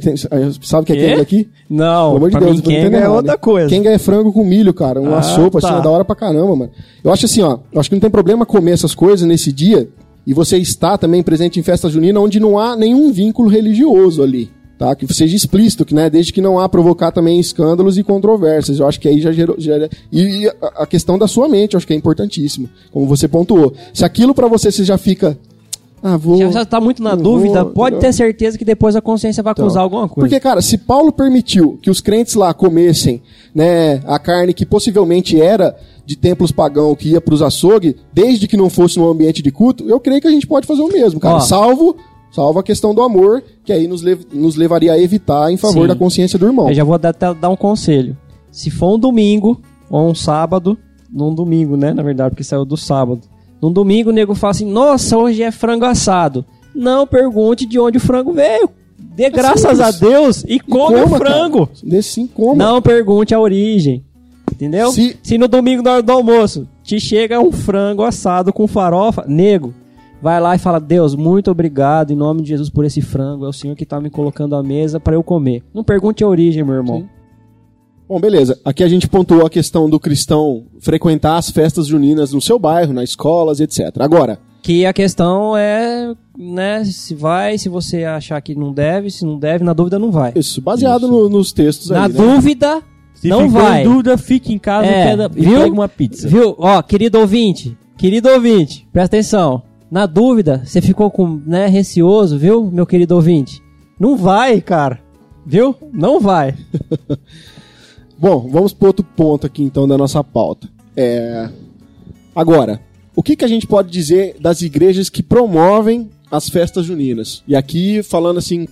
Speaker 1: sabe o que é Kenga aqui?
Speaker 2: Não, Pelo amor de Deus, mim, Kenga é outra coisa.
Speaker 1: Kenga é frango com milho, cara. Uma ah, sopa, assim, tá. assim, é da hora pra caramba, mano. Eu acho assim, ó, eu acho que não tem problema comer essas coisas nesse dia e você está também presente em festa junina onde não há nenhum vínculo religioso ali. Tá? Que seja explícito, que, né? desde que não há provocar também escândalos e controvérsias. Eu acho que aí já gerou. Já... E a questão da sua mente, eu acho que é importantíssimo. Como você pontuou. Se aquilo para você você já fica
Speaker 2: ah, vou. Já, já tá muito na dúvida, vou, pode ter certeza que depois a consciência vai acusar então, alguma coisa.
Speaker 1: Porque, cara, se Paulo permitiu que os crentes lá comessem né, a carne que possivelmente era de templos pagãos que ia para os açougues, desde que não fosse no ambiente de culto, eu creio que a gente pode fazer o mesmo, cara. Ó, salvo salvo a questão do amor, que aí nos, lev nos levaria a evitar em favor sim. da consciência do irmão.
Speaker 2: Eu já vou dar, dar um conselho. Se for um domingo ou um sábado, num domingo, né, na verdade, porque saiu do sábado. No domingo o nego fala assim: Nossa, hoje é frango assado. Não pergunte de onde o frango veio. Dê graças a Deus e, e come coma, o frango.
Speaker 1: Dê sim, coma.
Speaker 2: Não pergunte a origem. Entendeu? Se... Se no domingo na hora do almoço te chega um frango assado com farofa, nego, vai lá e fala: Deus, muito obrigado em nome de Jesus por esse frango. É o Senhor que está me colocando à mesa para eu comer. Não pergunte a origem, meu irmão. Sim.
Speaker 1: Bom, beleza. Aqui a gente pontuou a questão do cristão frequentar as festas juninas no seu bairro, nas escolas, etc. Agora,
Speaker 2: Que a questão é, né, se vai, se você achar que não deve, se não deve, na dúvida não vai.
Speaker 1: Isso, baseado no- nos textos
Speaker 2: Na
Speaker 1: aí, né?
Speaker 2: dúvida,
Speaker 3: Se
Speaker 2: não vai.
Speaker 3: em dúvida, fique em casa
Speaker 2: É,
Speaker 3: e, e pega uma pizza.
Speaker 2: Viu? Ó, querido ouvinte, querido ouvinte, presta atenção. Na dúvida, você ficou com, né, receoso, viu, meu querido ouvinte? Não vai, cara. Viu? Não vai.
Speaker 1: Bom, vamos para outro ponto aqui então da nossa pauta. É... Agora, o que, que a gente pode dizer das igrejas que promovem as festas juninas? E aqui falando assim,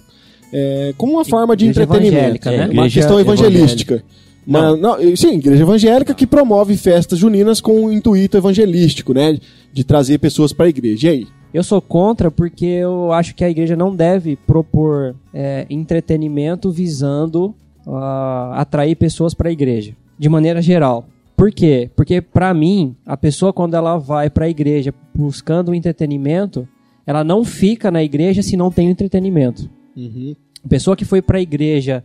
Speaker 1: é, como uma forma de
Speaker 2: Igreja
Speaker 1: entretenimento,
Speaker 2: evangélica,
Speaker 3: né?
Speaker 1: uma
Speaker 3: Igreja
Speaker 1: questão evangelística. Mas, não, sim, igreja evangélica que promove festas juninas com um intuito evangelístico, né? De trazer pessoas para a igreja. E aí?
Speaker 2: Eu sou contra porque eu acho que a igreja não deve propor é, entretenimento visando ah, atrair pessoas para a igreja, de maneira geral. Por quê? Porque para mim, a pessoa quando ela vai para a igreja buscando um entretenimento, ela não fica na igreja se não tem entretenimento. A pessoa que foi para a igreja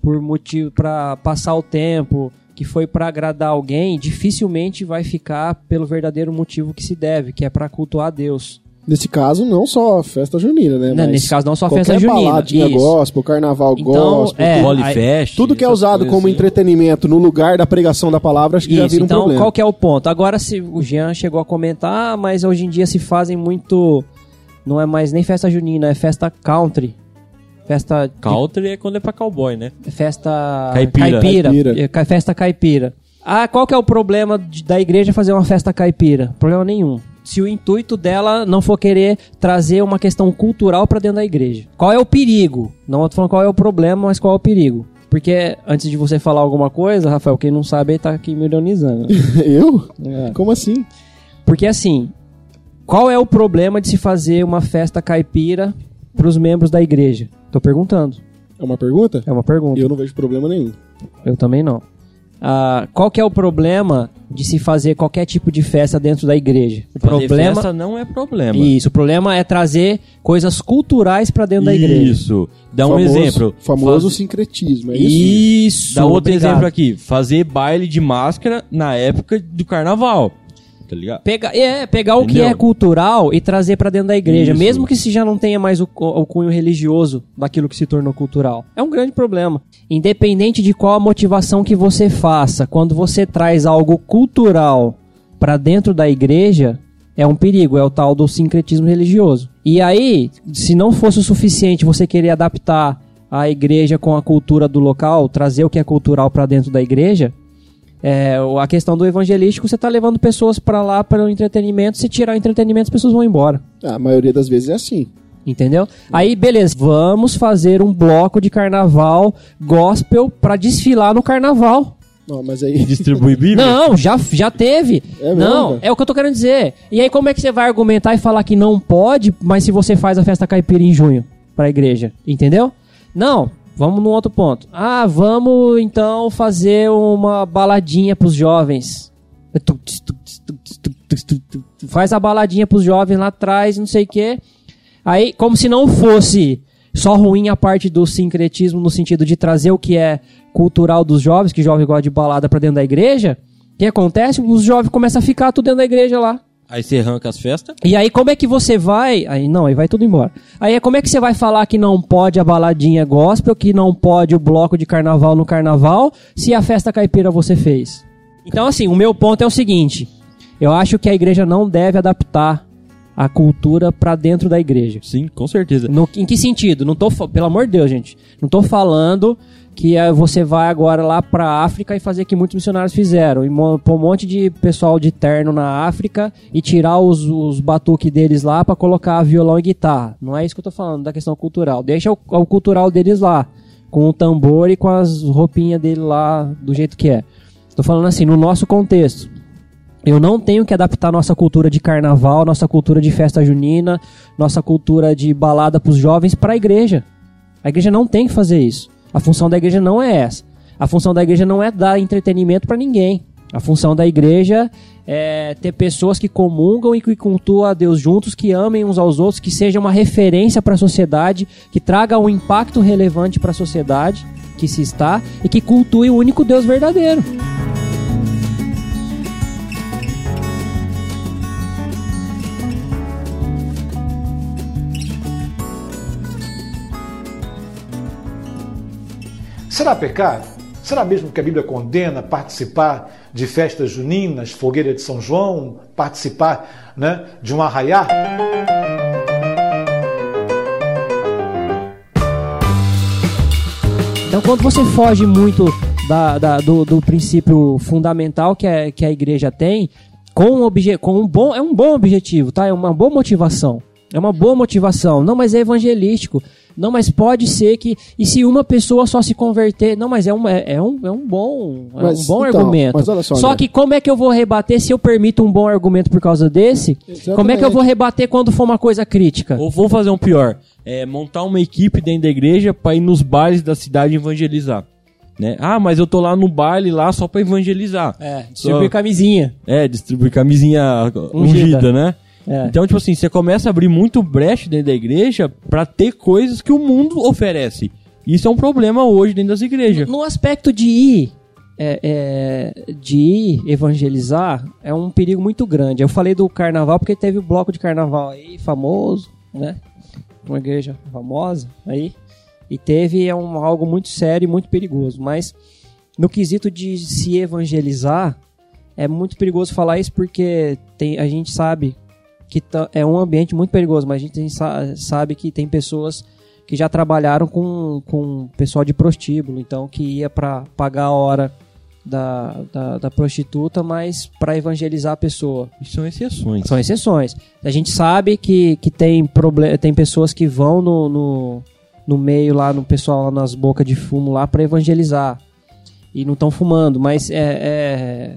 Speaker 2: por motivo para passar o tempo, que foi para agradar alguém, dificilmente vai ficar pelo verdadeiro motivo que se deve, que é para cultuar a Deus.
Speaker 1: Nesse caso, não só festa junina, né?
Speaker 2: Não,
Speaker 1: Mas
Speaker 2: nesse caso, não só
Speaker 1: qualquer
Speaker 2: festa junina.
Speaker 1: baladinha
Speaker 2: Isso.
Speaker 1: gospel, carnaval
Speaker 2: Então,
Speaker 1: gospel,
Speaker 2: é, aí-
Speaker 3: Fest,
Speaker 1: Tudo que é usado como
Speaker 3: assim.
Speaker 1: entretenimento no lugar da pregação da palavra, acho que já
Speaker 2: Isso,
Speaker 1: vira um
Speaker 2: então
Speaker 1: problema.
Speaker 2: qual que é o ponto? Agora, se o Jean chegou a comentar, ah, mas hoje em dia se fazem muito. Não é mais nem festa junina, é festa country. Festa. de-
Speaker 3: Country é quando é pra cowboy, né?
Speaker 2: festa
Speaker 3: Caipira.
Speaker 1: Caipira.
Speaker 2: É, ca- Festa caipira. Ah, qual que é o problema de- da igreja fazer uma festa caipira? Problema nenhum. Se o intuito dela não for querer trazer uma questão cultural pra dentro da igreja. Qual é o perigo? Não tô falando qual é o problema, mas qual é o perigo. Porque antes de você falar alguma coisa, Rafael, quem não sabe aí tá aqui me ironizando.
Speaker 1: Eu?
Speaker 2: É.
Speaker 1: Como assim?
Speaker 2: Porque assim, qual é o problema de se fazer uma festa caipira pros membros da igreja? Tô perguntando.
Speaker 1: É uma pergunta?
Speaker 2: É uma pergunta.
Speaker 1: Eu não vejo problema nenhum.
Speaker 2: Eu também não. Ah, qual que é o problema de se fazer qualquer tipo de festa dentro da igreja? O
Speaker 3: Fazer
Speaker 2: problema
Speaker 3: festa não é problema.
Speaker 2: Isso, o problema é trazer coisas culturais pra dentro da igreja.
Speaker 3: Isso. Dá um
Speaker 1: famoso,
Speaker 3: exemplo.
Speaker 1: Famoso
Speaker 3: Faz-
Speaker 1: sincretismo, é isso?
Speaker 2: Isso.
Speaker 3: Dá outro
Speaker 2: obrigado.
Speaker 3: exemplo aqui. Fazer baile de máscara na época do carnaval. Tá ligado?
Speaker 2: Pega, é, pegar o que
Speaker 3: Entendeu?
Speaker 2: é cultural e trazer pra dentro da igreja,
Speaker 3: Isso.
Speaker 2: mesmo que se já não tenha mais o, o cunho religioso daquilo que se tornou cultural. É um grande problema. Independente de qual a motivação que você faça, quando você traz algo cultural pra dentro da igreja, é um perigo, é o tal do sincretismo religioso. E aí, se não fosse o suficiente você querer adaptar a igreja com a cultura do local, trazer o que é cultural pra dentro da igreja, é, a questão do evangelístico, você tá levando pessoas pra lá para o entretenimento, se tirar o entretenimento, as pessoas vão embora.
Speaker 1: Ah, a maioria das vezes é assim.
Speaker 2: Entendeu? Aí, beleza, vamos fazer um bloco de carnaval gospel pra desfilar no carnaval.
Speaker 1: Não, mas aí...
Speaker 3: Distribuir Bíblia?
Speaker 2: Não, já, já teve.
Speaker 1: É mesmo,
Speaker 2: não, é o que eu tô querendo dizer. E aí, como é que você vai argumentar e falar que não pode, mas se você faz a festa caipira em junho pra igreja? Entendeu? Não, vamos num outro ponto. Ah, vamos então fazer uma baladinha pros jovens. Faz a baladinha pros jovens lá atrás, não sei o quê. Aí, como se não fosse só ruim a parte do sincretismo no sentido de trazer o que é cultural dos jovens, que jovem gosta de balada pra dentro da igreja, o que acontece? Os jovens começam a ficar tudo dentro da igreja lá.
Speaker 3: Aí você arranca as festas.
Speaker 2: E aí, como é que você vai. Aí não, aí vai tudo embora. Aí, como é que você vai falar que não pode a baladinha gospel, que não pode o bloco de carnaval no carnaval, se a festa caipira você fez? Então, assim, o meu ponto é o seguinte: eu acho que a igreja não deve adaptar a cultura pra dentro da igreja.
Speaker 3: Sim, com certeza.
Speaker 2: No- em que sentido? Não tô, pelo amor de Deus, gente. Não tô falando que eh, você vai agora lá pra África e fazer o que muitos missionários fizeram. E pôr um monte de pessoal de terno na África e tirar os, os batuques deles lá pra colocar violão e guitarra. Não é isso que eu tô falando da questão cultural. Deixa o, o cultural deles lá. Com o tambor e com as roupinhas dele lá do jeito que é. Tô falando assim, no nosso contexto. Eu não tenho que adaptar nossa cultura de carnaval, nossa cultura de festa junina, nossa cultura de balada pros jovens para a igreja. A igreja não tem que fazer isso. A função da igreja não é essa. A função da igreja não é dar entretenimento para ninguém. A função da igreja é ter pessoas que comungam e que cultuam a Deus juntos, que amem uns aos outros, que seja uma referência para a sociedade, que traga um impacto relevante para a sociedade que se está e que cultue o único Deus verdadeiro.
Speaker 5: Será pecado? Será mesmo que a Bíblia condena participar de festas juninas, fogueira de São João, participar né, de um arraiar?
Speaker 2: Então, quando você foge muito da, da- do, do princípio fundamental que, é, que a igreja tem, com um, obje, com um bom, é um bom objetivo, tá? É uma boa motivação. É uma boa motivação. Não, mas é evangelístico. Não, mas pode ser que. E se uma pessoa só se converter. Não, mas é um, é, é um, é um bom, é
Speaker 1: Mas,
Speaker 2: um bom
Speaker 1: então,
Speaker 2: argumento.
Speaker 1: mas olha só,
Speaker 2: só que como é que eu vou rebater se eu permito um bom argumento por causa desse? Como é que eu vou rebater quando for uma coisa crítica?
Speaker 3: Ou vamos fazer um pior. É montar uma equipe dentro da igreja pra ir nos bailes da cidade evangelizar. Né? Ah, mas eu tô lá no baile lá só pra evangelizar.
Speaker 2: É, distribuir camisinha.
Speaker 3: É, distribuir camisinha ungida,
Speaker 2: Ungida.
Speaker 3: né?
Speaker 2: É.
Speaker 3: Então, tipo assim, você começa a abrir muito brecha dentro da igreja pra ter coisas que o mundo oferece. Isso é um problema hoje dentro das igrejas.
Speaker 2: No aspecto de ir, é, é, de ir evangelizar, é um perigo muito grande. Eu falei do carnaval porque teve o bloco de carnaval aí, famoso, né? Uma igreja famosa aí. E teve é um, algo muito sério e muito perigoso. Mas no quesito de se evangelizar, é muito perigoso falar isso porque tem, a gente sabe que tá- é um ambiente muito perigoso, mas a gente tem- sa- sabe que tem pessoas que já trabalharam com, com pessoal de prostíbulo, então que ia para pagar a hora da, da, da prostituta, mas para evangelizar a pessoa.
Speaker 3: Isso são exceções.
Speaker 2: São exceções. A gente sabe que, que tem, tem pessoas que vão no, no, no meio lá, no pessoal lá nas bocas de fumo lá para evangelizar. E não estão fumando, mas é, é-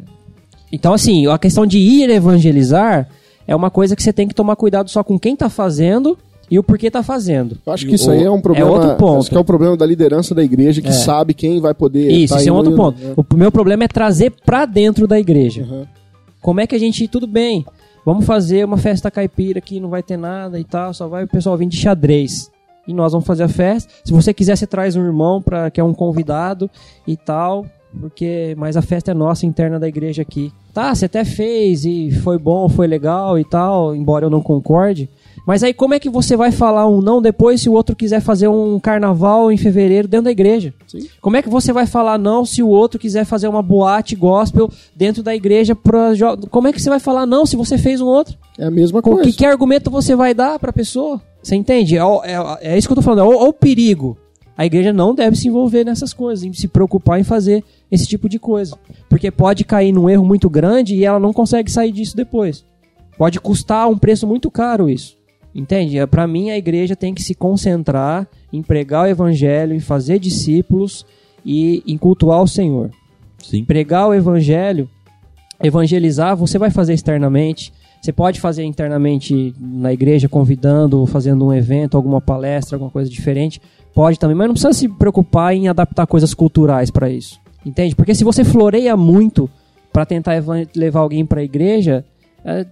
Speaker 2: Então, assim, a questão de ir evangelizar é uma coisa que você tem que tomar cuidado só com quem tá fazendo e o porquê tá fazendo.
Speaker 1: Eu acho que isso aí é um problema.
Speaker 2: outro ponto.
Speaker 1: Acho que é o problema da liderança da igreja que
Speaker 2: É.
Speaker 1: sabe quem vai poder.
Speaker 2: Isso,
Speaker 1: tá
Speaker 2: é um outro ponto.
Speaker 1: é.
Speaker 2: O meu problema é trazer pra dentro da igreja.
Speaker 1: Uhum.
Speaker 2: Como é que a gente, tudo bem, vamos fazer uma festa caipira aqui, não vai ter nada e tal, só vai o pessoal vir de xadrez. E nós vamos fazer a festa. Se você quiser, você traz um irmão pra, que é um convidado e tal, porque mas a festa é nossa interna da igreja aqui. Tá, você até fez e foi bom, foi legal e tal, embora eu não concorde. Mas aí como é que você vai falar um não depois se o outro quiser fazer um carnaval em fevereiro dentro da igreja? Como é que você vai falar não se o outro quiser fazer uma boate gospel dentro da igreja? Pra Como é que você vai falar não se você fez um outro?
Speaker 1: É a mesma coisa.
Speaker 2: que, que argumento você vai dar pra pessoa? Você entende? É, é- é isso que eu tô falando. Olha o- olha o perigo. A igreja não deve se envolver nessas coisas, em se preocupar em fazer esse tipo de coisa. Porque pode cair num erro muito grande e ela não consegue sair disso depois. Pode custar um preço muito caro isso. Entende? É, Pra mim, a igreja tem que se concentrar em pregar o evangelho, em fazer discípulos e em cultuar o Senhor
Speaker 3: Sim.
Speaker 2: pregar o evangelho, evangelizar, você vai fazer externamente. Você pode fazer internamente na igreja, convidando, fazendo um evento, alguma palestra, alguma coisa diferente. Pode também, mas não precisa se preocupar em adaptar coisas culturais para isso. Entende? Porque se você floreia muito para tentar levar alguém para a igreja, é,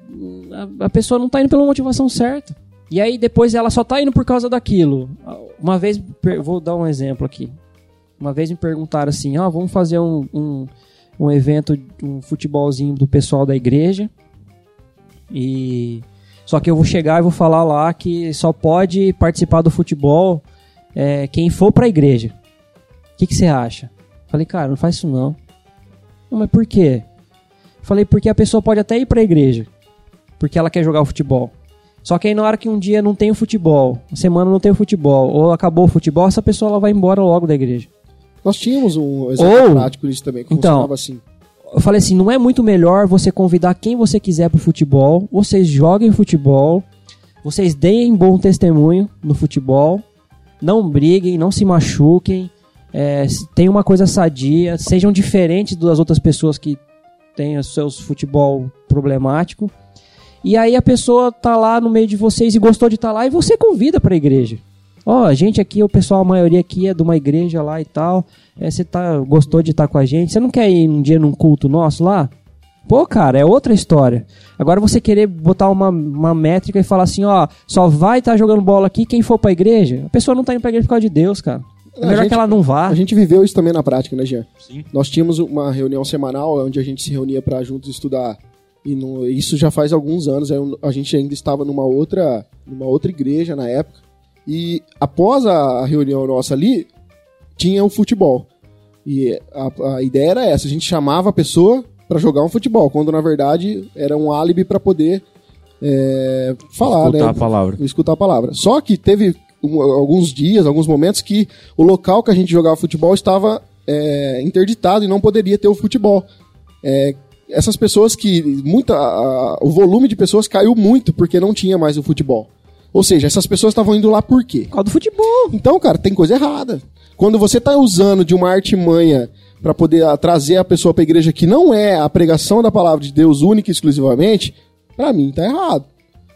Speaker 2: a, pessoa não está indo pela motivação certa. E aí depois ela só está indo por causa daquilo. Uma vez, vou dar um exemplo aqui. Uma vez me perguntaram assim: ó, vamos fazer um, um, um evento, um futebolzinho do pessoal da igreja. E só que eu vou chegar e vou falar lá que só pode participar do futebol é, quem for pra igreja. O que que você acha? Falei, cara, não faz isso não. Não, mas por quê? Falei, porque a pessoa pode até ir pra igreja, porque ela quer jogar o futebol. Só que aí na hora que um dia não tem o futebol, uma semana não tem o futebol, ou acabou o futebol, essa pessoa ela vai embora logo da igreja.
Speaker 1: Nós tínhamos um exemplo
Speaker 2: Ou-
Speaker 1: prático disso também, que
Speaker 2: Então,
Speaker 1: funcionava assim.
Speaker 2: eu falei assim, não é muito melhor você convidar quem você quiser pro futebol, vocês joguem futebol, vocês deem bom testemunho no futebol, não briguem, não se machuquem, é, tenham uma coisa sadia, sejam diferentes das outras pessoas que têm os seus futebol problemático. E aí a pessoa tá lá no meio de vocês e gostou de estar lá e você convida pra igreja. Ó, a gente aqui, o pessoal, a maioria aqui é de uma igreja lá e tal. É, você tá, gostou de estar com a gente. Você não quer ir um dia num culto nosso lá? Pô, cara, é outra história. Agora você querer botar uma, uma métrica e falar assim, ó, só vai estar jogando bola aqui quem for pra igreja. A pessoa não tá indo pra igreja por causa de Deus, cara. É melhor
Speaker 1: gente-
Speaker 2: que ela não vá.
Speaker 1: A gente viveu isso também na prática, né, Jean?
Speaker 3: Sim.
Speaker 1: Nós tínhamos uma reunião semanal onde a gente se reunia para juntos estudar. E no- isso já faz alguns anos. A gente ainda estava numa outra, numa outra igreja na época. E após a, a reunião nossa ali, tinha o futebol. E a, a ideia era essa: a gente chamava a pessoa para jogar um futebol, quando na verdade era um álibi para poder é, falar,
Speaker 3: Escutar
Speaker 1: né?
Speaker 3: a palavra.
Speaker 1: Escutar a palavra. Só que teve um- alguns dias, alguns momentos que o local que a gente jogava futebol estava é, interditado e não poderia ter o futebol. É, essas pessoas que. Muita, a- o volume de pessoas caiu muito porque não tinha mais o futebol. Ou seja, essas pessoas estavam indo lá por quê?
Speaker 2: Por causa do futebol.
Speaker 1: Então, cara, tem coisa errada. Quando você tá usando de uma artimanha para poder ah, trazer a pessoa pra igreja que não é a pregação da palavra de Deus única e exclusivamente, pra mim tá errado.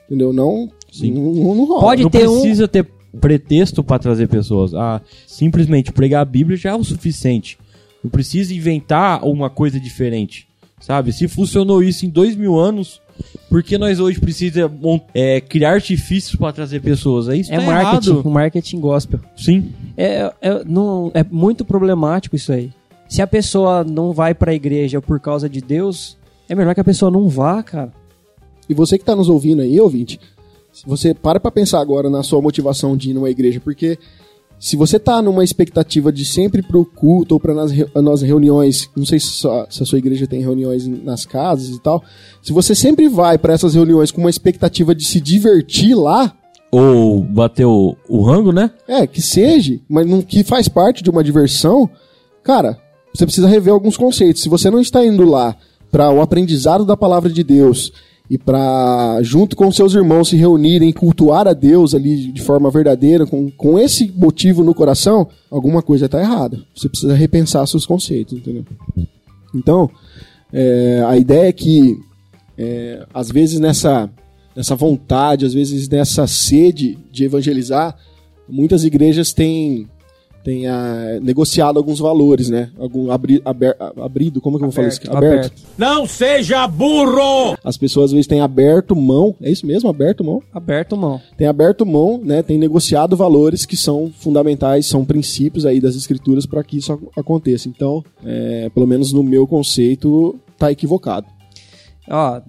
Speaker 1: Entendeu? Não,
Speaker 3: Sim.
Speaker 1: não, não, não rola.
Speaker 2: Pode
Speaker 3: não
Speaker 2: ter um-
Speaker 3: precisa ter pretexto pra trazer pessoas. Ah, simplesmente pregar a Bíblia já é o suficiente. Não precisa inventar uma coisa diferente. Sabe? Se funcionou isso em dois mil anos, por que nós hoje precisamos é, criar artifícios pra trazer pessoas? É isso
Speaker 2: É
Speaker 3: tá
Speaker 2: marketing,
Speaker 3: errado.
Speaker 2: um marketing gospel.
Speaker 3: Sim.
Speaker 2: É, é, não, é muito problemático isso aí. Se a pessoa não vai pra igreja por causa de Deus, é melhor que a pessoa não vá, cara.
Speaker 1: E você que tá nos ouvindo aí, ouvinte, se você para pra pensar agora na sua motivação de ir numa igreja, porque se você tá numa expectativa de sempre ir pro culto ou para nas, nas reuniões, não sei se, só- se a sua igreja tem reuniões nas casas e tal, se você sempre vai pra essas reuniões com uma expectativa de se divertir lá,
Speaker 3: Ou bater o, o rango, né?
Speaker 1: é, que seja, mas não, que faz parte de uma diversão, cara, você precisa rever alguns conceitos. Se você não está indo lá para o aprendizado da palavra de Deus e para, junto com seus irmãos, se reunirem cultuar a Deus ali de forma verdadeira, com, com esse motivo no coração, alguma coisa está errada. Você precisa repensar seus conceitos, entendeu? Então, é, a ideia é que, é, às vezes, nessa, nessa vontade, às vezes, nessa sede de evangelizar, muitas igrejas têm, ah, negociado alguns valores, né? Algum abri, aber- abrido, como que eu vou falar isso?
Speaker 2: Aberto.
Speaker 6: Não seja burro!
Speaker 1: As pessoas às vezes têm aberto mão, é isso mesmo? Aberto mão?
Speaker 2: Aberto mão.
Speaker 1: Tem aberto mão, né? Tem negociado valores que são fundamentais, são princípios aí das escrituras para que isso ac- aconteça. Então, é, pelo menos no meu conceito, tá equivocado.
Speaker 2: Ó,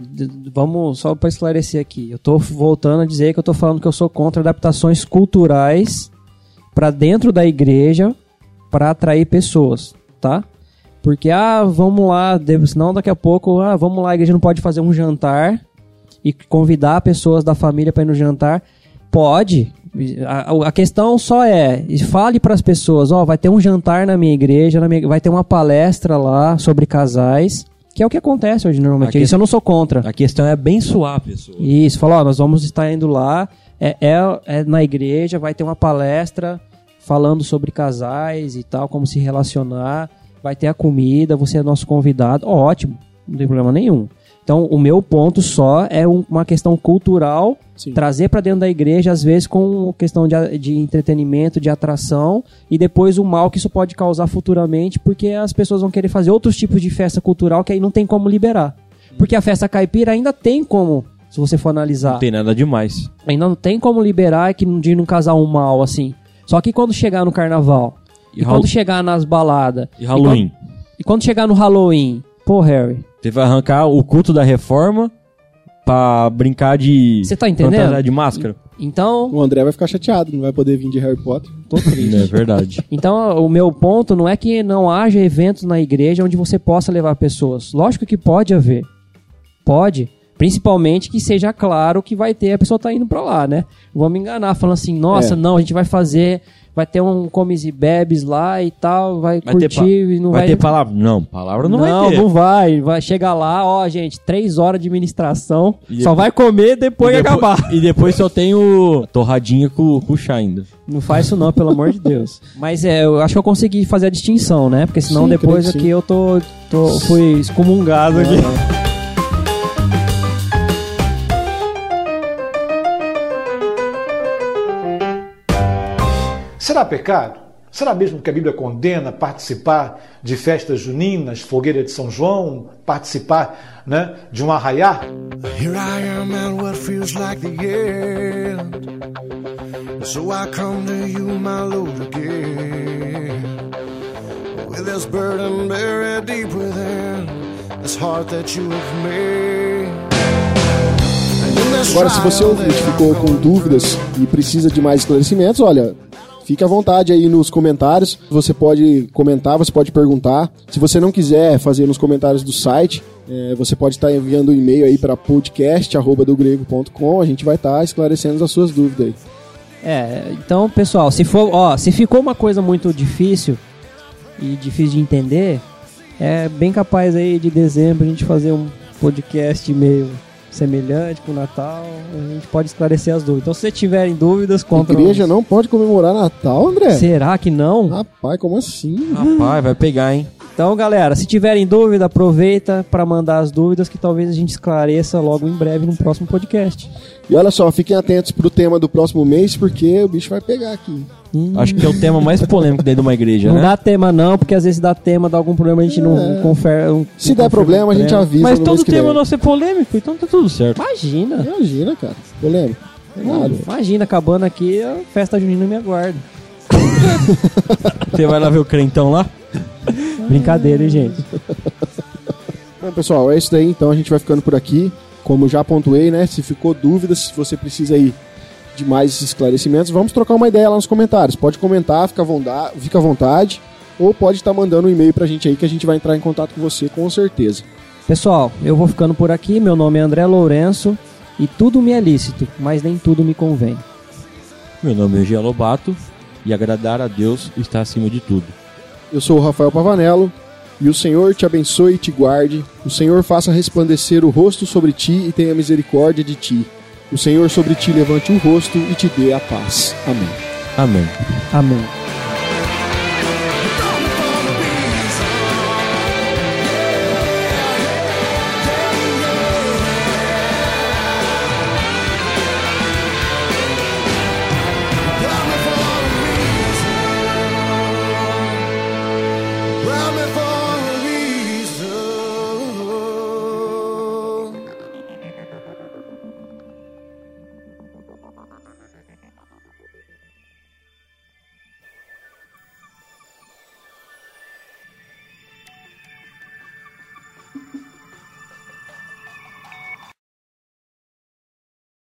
Speaker 2: vamos só pra esclarecer aqui. Eu tô voltando a dizer que eu tô falando que eu sou contra adaptações culturais pra dentro da igreja pra atrair pessoas, tá? Porque, ah, vamos lá, senão daqui a pouco, ah, vamos lá, a igreja não pode fazer um jantar e convidar pessoas da família pra ir no jantar. Pode. A, a- questão só é, fale para as pessoas, ó, vai ter um jantar na minha igreja, na minha- vai ter uma palestra lá sobre casais, que é o que acontece hoje normalmente.
Speaker 3: A
Speaker 2: Isso eu não sou contra.
Speaker 3: A questão é abençoar a pessoa.
Speaker 2: Isso, falou, ó, nós vamos estar indo lá, é, é, é na igreja, vai ter uma palestra falando sobre casais e tal, como se relacionar, vai ter a comida, você é nosso convidado, ótimo, não tem problema nenhum. Então, o meu ponto só é um- uma questão cultural,
Speaker 1: Sim.
Speaker 2: trazer para dentro da igreja, às vezes com questão de, de entretenimento, de atração, e depois o mal que isso pode causar futuramente, porque as pessoas vão querer fazer outros tipos de festa cultural que aí não tem como liberar. Porque a festa caipira ainda tem como, se você for analisar.
Speaker 3: Não tem nada demais.
Speaker 2: Ainda não tem como liberar que de não casar um mal assim. Só que quando chegar no carnaval,
Speaker 3: E
Speaker 2: e, quando chegar nas baladas,
Speaker 3: E Halloween.
Speaker 2: E quando, e quando chegar no Halloween, pô, Harry,
Speaker 3: Você vai arrancar o culto da reforma pra brincar de.
Speaker 2: Você tá entendendo?
Speaker 3: de máscara?
Speaker 2: então,
Speaker 1: O André vai ficar chateado, não vai poder vir de Harry Potter.
Speaker 2: tô triste.
Speaker 3: É verdade.
Speaker 2: Então, o meu ponto não é que não haja eventos na igreja onde você possa levar pessoas. Lógico que pode haver. Pode. Principalmente que seja claro que vai ter, a pessoa tá indo pra lá, né? Vamos enganar, falando assim, nossa,
Speaker 1: É.
Speaker 2: não, a gente vai fazer, vai ter um comes e bebes lá e tal, vai,
Speaker 3: Vai
Speaker 2: curtir e não
Speaker 3: vai
Speaker 2: vai...
Speaker 3: ter palavra? Não, palavra não,
Speaker 2: não,
Speaker 3: vai ter.
Speaker 2: não vai. Vai chegar lá, ó, gente, três horas de administração,
Speaker 3: E
Speaker 2: só
Speaker 3: depois-
Speaker 2: vai comer depois
Speaker 3: e depois,
Speaker 2: acabar.
Speaker 3: E depois só tem o torradinha com, com chá ainda.
Speaker 2: Não faz isso não, pelo amor de Deus. Mas é, eu acho que eu consegui fazer a distinção, né? Porque senão
Speaker 1: Sim,
Speaker 2: depois aqui eu tô, tô fui excomungado aqui.
Speaker 5: Será pecado? Será mesmo que a Bíblia condena participar de festas juninas, fogueira de São João, participar né, de um arraiá?
Speaker 6: Here I am at what feels like the end. So I come to you, my Lord, again. With this burden buried deep within this heart that you have made.
Speaker 1: Agora, se você ouvinte ficou com dúvidas e precisa de mais esclarecimentos, olha, Fique à vontade aí nos comentários. Você pode comentar, você pode perguntar. Se você não quiser fazer nos comentários do site, é, você pode estar enviando um e-mail aí para podcast@dogrego.com. A gente vai estar esclarecendo as suas dúvidas aí.
Speaker 2: É, então, pessoal, se for, ó, se ficou uma coisa muito difícil e difícil de entender, é bem capaz aí de dezembro a gente fazer um podcast meio semelhante com o Natal, a gente pode esclarecer as dúvidas. Então, se vocês tiverem dúvidas,
Speaker 1: A
Speaker 2: contra
Speaker 1: igreja não pode comemorar Natal, André?
Speaker 2: Será que não?
Speaker 1: Rapaz, como assim?
Speaker 3: Rapaz, vai pegar, hein?
Speaker 2: Então, galera, se tiverem dúvida, aproveita para mandar as dúvidas que talvez a gente esclareça logo em breve no próximo podcast.
Speaker 1: E olha só, fiquem atentos pro tema do próximo mês, porque o bicho vai pegar aqui.
Speaker 3: Acho que é o tema mais polêmico dentro de uma igreja,
Speaker 2: Não
Speaker 3: né?
Speaker 2: dá tema não, porque às vezes dá tema, dá algum problema, a gente não confere. não-
Speaker 1: É. Se
Speaker 2: não
Speaker 1: der problema, a gente avisa
Speaker 3: Mas
Speaker 1: no
Speaker 3: todo
Speaker 1: mês que
Speaker 3: tema
Speaker 1: vem.
Speaker 3: nosso é polêmico, então tá tudo certo.
Speaker 2: Imagina.
Speaker 1: Imagina, cara. Polêmico. Nada.
Speaker 2: Imagina, acabando aqui, a festa junina me aguarda.
Speaker 3: Você vai lá ver o crentão lá?
Speaker 2: Brincadeira, hein, gente?
Speaker 1: Bom, pessoal, é isso daí. Então a gente vai ficando por aqui. Como já pontuei, né? Se ficou dúvida, se você precisa aí de mais esclarecimentos, vamos trocar uma ideia lá nos comentários. Pode comentar, fica à vontade, fica à vontade ou pode estar mandando um e-mail pra gente aí que a gente vai entrar em contato com você com certeza.
Speaker 2: Pessoal, eu vou ficando por aqui. Meu nome é André Lourenço e tudo me é lícito, mas nem tudo me convém.
Speaker 3: Meu nome é Gia Lobato e agradar a Deus está acima de tudo.
Speaker 1: Eu sou o Rafael Pavanello e o Senhor te abençoe e te guarde. O Senhor faça resplandecer o rosto sobre ti e tenha misericórdia de ti. O Senhor sobre ti levante o rosto e te dê a paz. Amém.
Speaker 3: Amém.
Speaker 2: Amém.